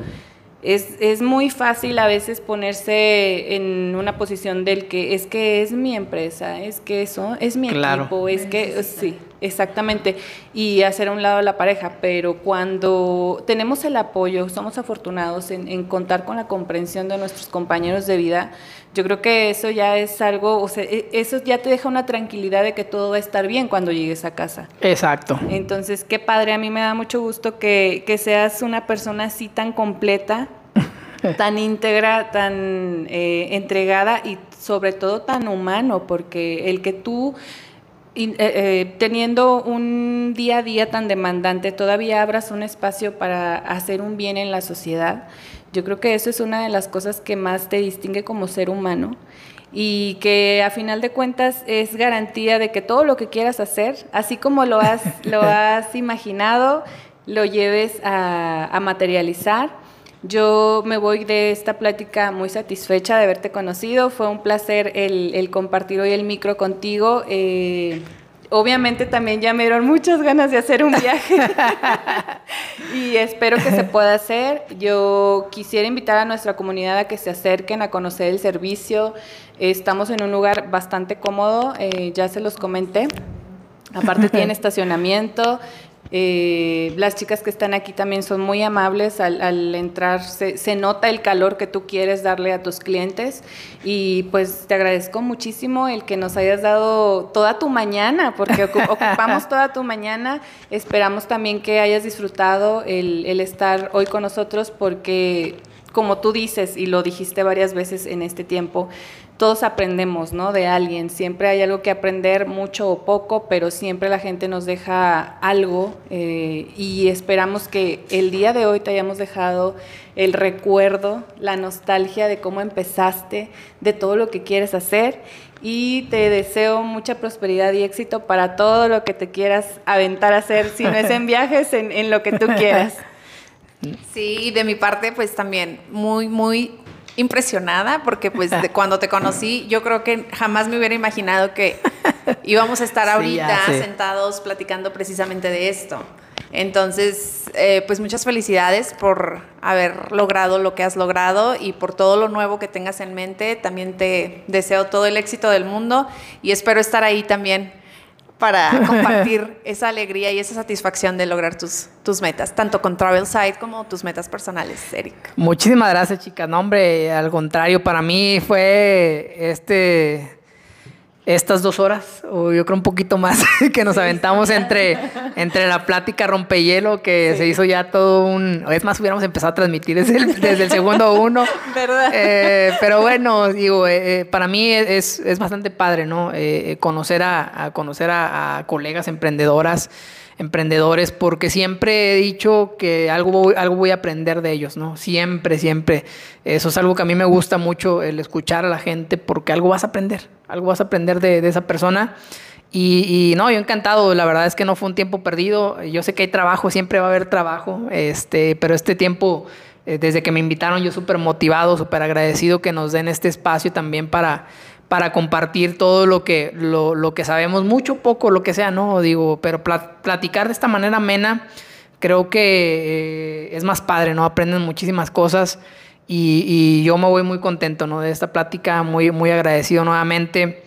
es, es, muy fácil a veces ponerse en una posición del que es que es mi empresa, es que eso, es mi equipo, es que sí, exactamente, y hacer a un lado la pareja, pero cuando tenemos el apoyo, somos afortunados en, contar con la comprensión de nuestros compañeros de vida, yo creo que eso ya es algo, o sea, e, eso ya te deja una tranquilidad de que todo va a estar bien cuando llegues a casa. Exacto. Entonces, qué padre, a mí me da mucho gusto que, que seas una persona así tan completa tan íntegra, tan eh, entregada y sobre todo tan humano, porque el que tú, eh, eh, teniendo un día a día tan demandante, todavía abras un espacio para hacer un bien en la sociedad, yo creo que eso es una de las cosas que más te distingue como ser humano y que a final de cuentas es garantía de que todo lo que quieras hacer, así como lo has, lo has imaginado, lo lleves a, a materializar yo me voy de esta plática muy satisfecha de haberte conocido. Fue un placer el, compartir hoy el micro contigo. Eh, obviamente también ya me dieron muchas ganas de hacer un viaje y espero que se pueda hacer. Yo quisiera invitar a nuestra comunidad a que se acerquen a conocer el servicio. Estamos en un lugar bastante cómodo, eh, ya se los comenté. Aparte tiene estacionamiento, eh, las chicas que están aquí también son muy amables. Al, entrar, se, nota el calor que tú quieres darle a tus clientes. Y pues te agradezco muchísimo el que nos hayas dado toda tu mañana, porque ocupamos toda tu mañana, esperamos también que hayas disfrutado el, el estar hoy con nosotros porque como tú dices y lo dijiste varias veces en este tiempo, todos aprendemos, ¿no? De alguien. Siempre hay algo que aprender, mucho o poco, pero siempre la gente nos deja algo eh, y esperamos que el día de hoy te hayamos dejado el recuerdo, la nostalgia de cómo empezaste, de todo lo que quieres hacer y te deseo mucha prosperidad y éxito para todo lo que te quieras aventar a hacer, si no es en viajes, en, en lo que tú quieras. Sí, de mi parte, pues también muy, muy impresionada porque pues de cuando te conocí yo creo que jamás me hubiera imaginado que íbamos a estar ahorita sentados platicando precisamente de esto. Entonces, eh, pues muchas felicidades por haber logrado lo que has logrado y por todo lo nuevo que tengas en mente. También te deseo todo el éxito del mundo y espero estar ahí también para compartir esa alegría y esa satisfacción de lograr tus, tus metas, tanto con Travel Site como tus metas personales, Eric. Muchísimas gracias, chicas. No, hombre, al contrario, para mí fue este estas dos horas, o yo creo un poquito más, que nos aventamos entre, entre la plática rompehielo, que se hizo ya todo un... Es más, hubiéramos empezado a transmitir desde el, desde el segundo uno. ¿Verdad? Eh, pero bueno, digo, eh, eh, para mí es, es, bastante padre, ¿no? conocer a, a conocer a, a colegas emprendedoras emprendedores, porque siempre he dicho que algo voy, algo voy a aprender de ellos, ¿no? Siempre, siempre. Eso es algo que a mí me gusta mucho, el escuchar a la gente, porque algo vas a aprender, algo vas a aprender de, esa persona. Y, no, yo encantado, la verdad es que no fue un tiempo perdido. Yo sé que hay trabajo, siempre va a haber trabajo, este, pero este tiempo, eh, desde que me invitaron, yo súper motivado, súper agradecido que nos den este espacio también para para compartir todo lo que, lo, que sabemos, mucho, poco, lo que sea, ¿no? Digo, pero platicar de esta manera amena, creo que eh, es más padre, ¿no? Aprenden muchísimas cosas y, yo me voy muy contento, ¿no? De esta plática, muy, muy agradecido nuevamente.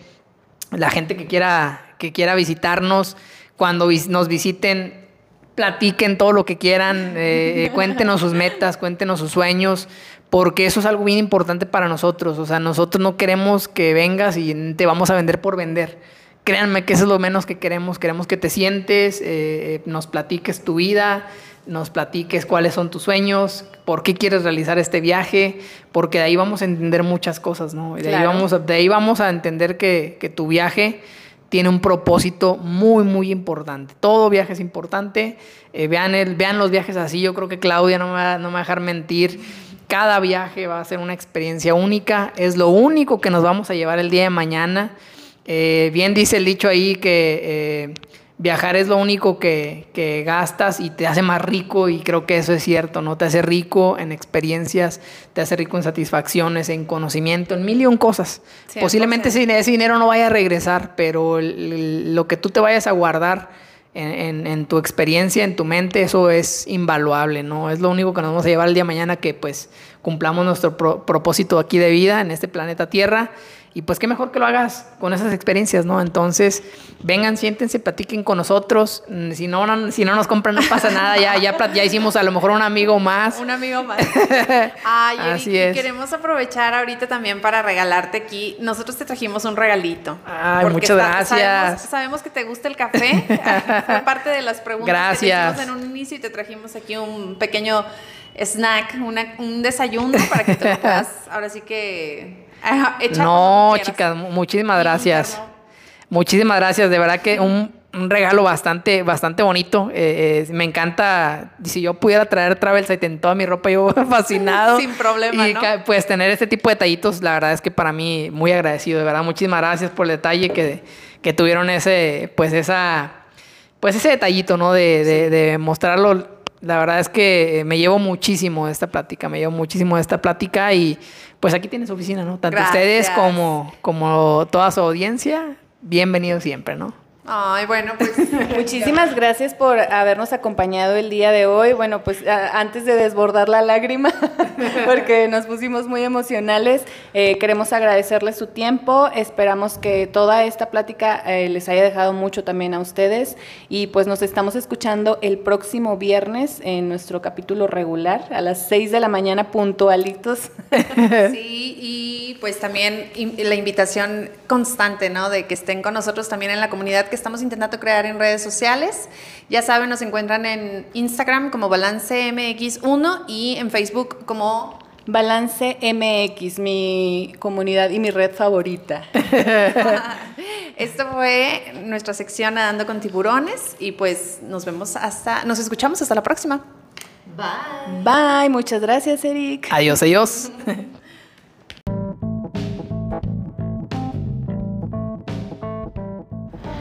La gente que quiera, que quiera visitarnos, cuando nos visiten, platiquen todo lo que quieran, eh, eh, cuéntenos sus metas, cuéntenos sus sueños, porque eso es algo bien importante para nosotros. O sea, nosotros no queremos que vengas y te vamos a vender por vender. Créanme que eso es lo menos que queremos. Queremos que te sientes, eh, eh, nos platiques tu vida, nos platiques cuáles son tus sueños, por qué quieres realizar este viaje, porque de ahí vamos a entender muchas cosas, ¿no? De, ahí, vamos a, de ahí vamos a entender que, que tu viaje tiene un propósito muy, muy importante. Todo viaje es importante. Eh, vean, el, vean los viajes así. Yo creo que Claudia no me va, no me va a dejar mentir. Cada viaje va a ser una experiencia única, es lo único que nos vamos a llevar el día de mañana. Eh, bien dice el dicho ahí que eh, viajar es lo único que, gastas y te hace más rico y creo que eso es cierto, ¿no? Te hace rico en experiencias, te hace rico en satisfacciones, en conocimiento, en mil y un cosas. Posiblemente ese, dinero no vaya a regresar, pero lo que tú te vayas a guardar en, tu experiencia, en tu mente, eso es invaluable, ¿no? Es lo único que nos vamos a llevar el día de mañana que pues cumplamos nuestro propósito aquí de vida en este planeta Tierra y pues qué mejor que lo hagas con esas experiencias, ¿no? Entonces, vengan, siéntense, platiquen con nosotros. Mm, si no, si no nos compran, no pasa nada. Ya, ya, ya hicimos a lo mejor un amigo más. Un amigo más. Ay, Así es. queremos aprovechar ahorita también para regalarte aquí. Nosotros te trajimos un regalito. Ay, muchas gracias. Sabemos, que te gusta el café. Fue parte de las preguntas gracias. que te hicimos en un inicio y te trajimos aquí un pequeño snack, un desayuno para que te lo puedas. Ahora sí que no, chicas, muchísimas gracias. Muchísimas gracias, de verdad que un, regalo bastante, bastante bonito. Eh, eh, me encanta, si yo pudiera traer Travel Site en toda mi ropa, yo fascinado. Sin problema, y pues tener este tipo de detallitos, la verdad es que para mí muy agradecido, de verdad. Muchísimas gracias por el detalle que, que tuvieron ese, pues esa, pues ese detallito, ¿no? De, de, de mostrarlo la verdad es que me llevo muchísimo de esta plática, me llevo muchísimo de esta plática y pues aquí tienes oficina, ¿no? Tanto ustedes como, como toda su audiencia, bienvenidos siempre, ¿no? Ay, bueno, pues muchísimas gracias por habernos acompañado el día de hoy. Bueno, pues antes de desbordar la lágrima, porque nos pusimos muy emocionales, eh, queremos agradecerles su tiempo. Esperamos que toda esta plática eh, les haya dejado mucho también a ustedes y pues nos estamos escuchando el próximo viernes en nuestro capítulo regular a las 6 de la mañana puntualitos. Sí, y pues también la invitación constante, ¿no? De que estén con nosotros también en la comunidad que estamos intentando crear en redes sociales. Ya saben, nos encuentran en Instagram como Balance MX1 y en Facebook como Balance MX, mi comunidad y mi red favorita. Esto fue nuestra sección Nadando con tiburones y pues nos vemos hasta, nos escuchamos hasta la próxima. Bye. Bye, muchas gracias Eric. Adiós, adiós.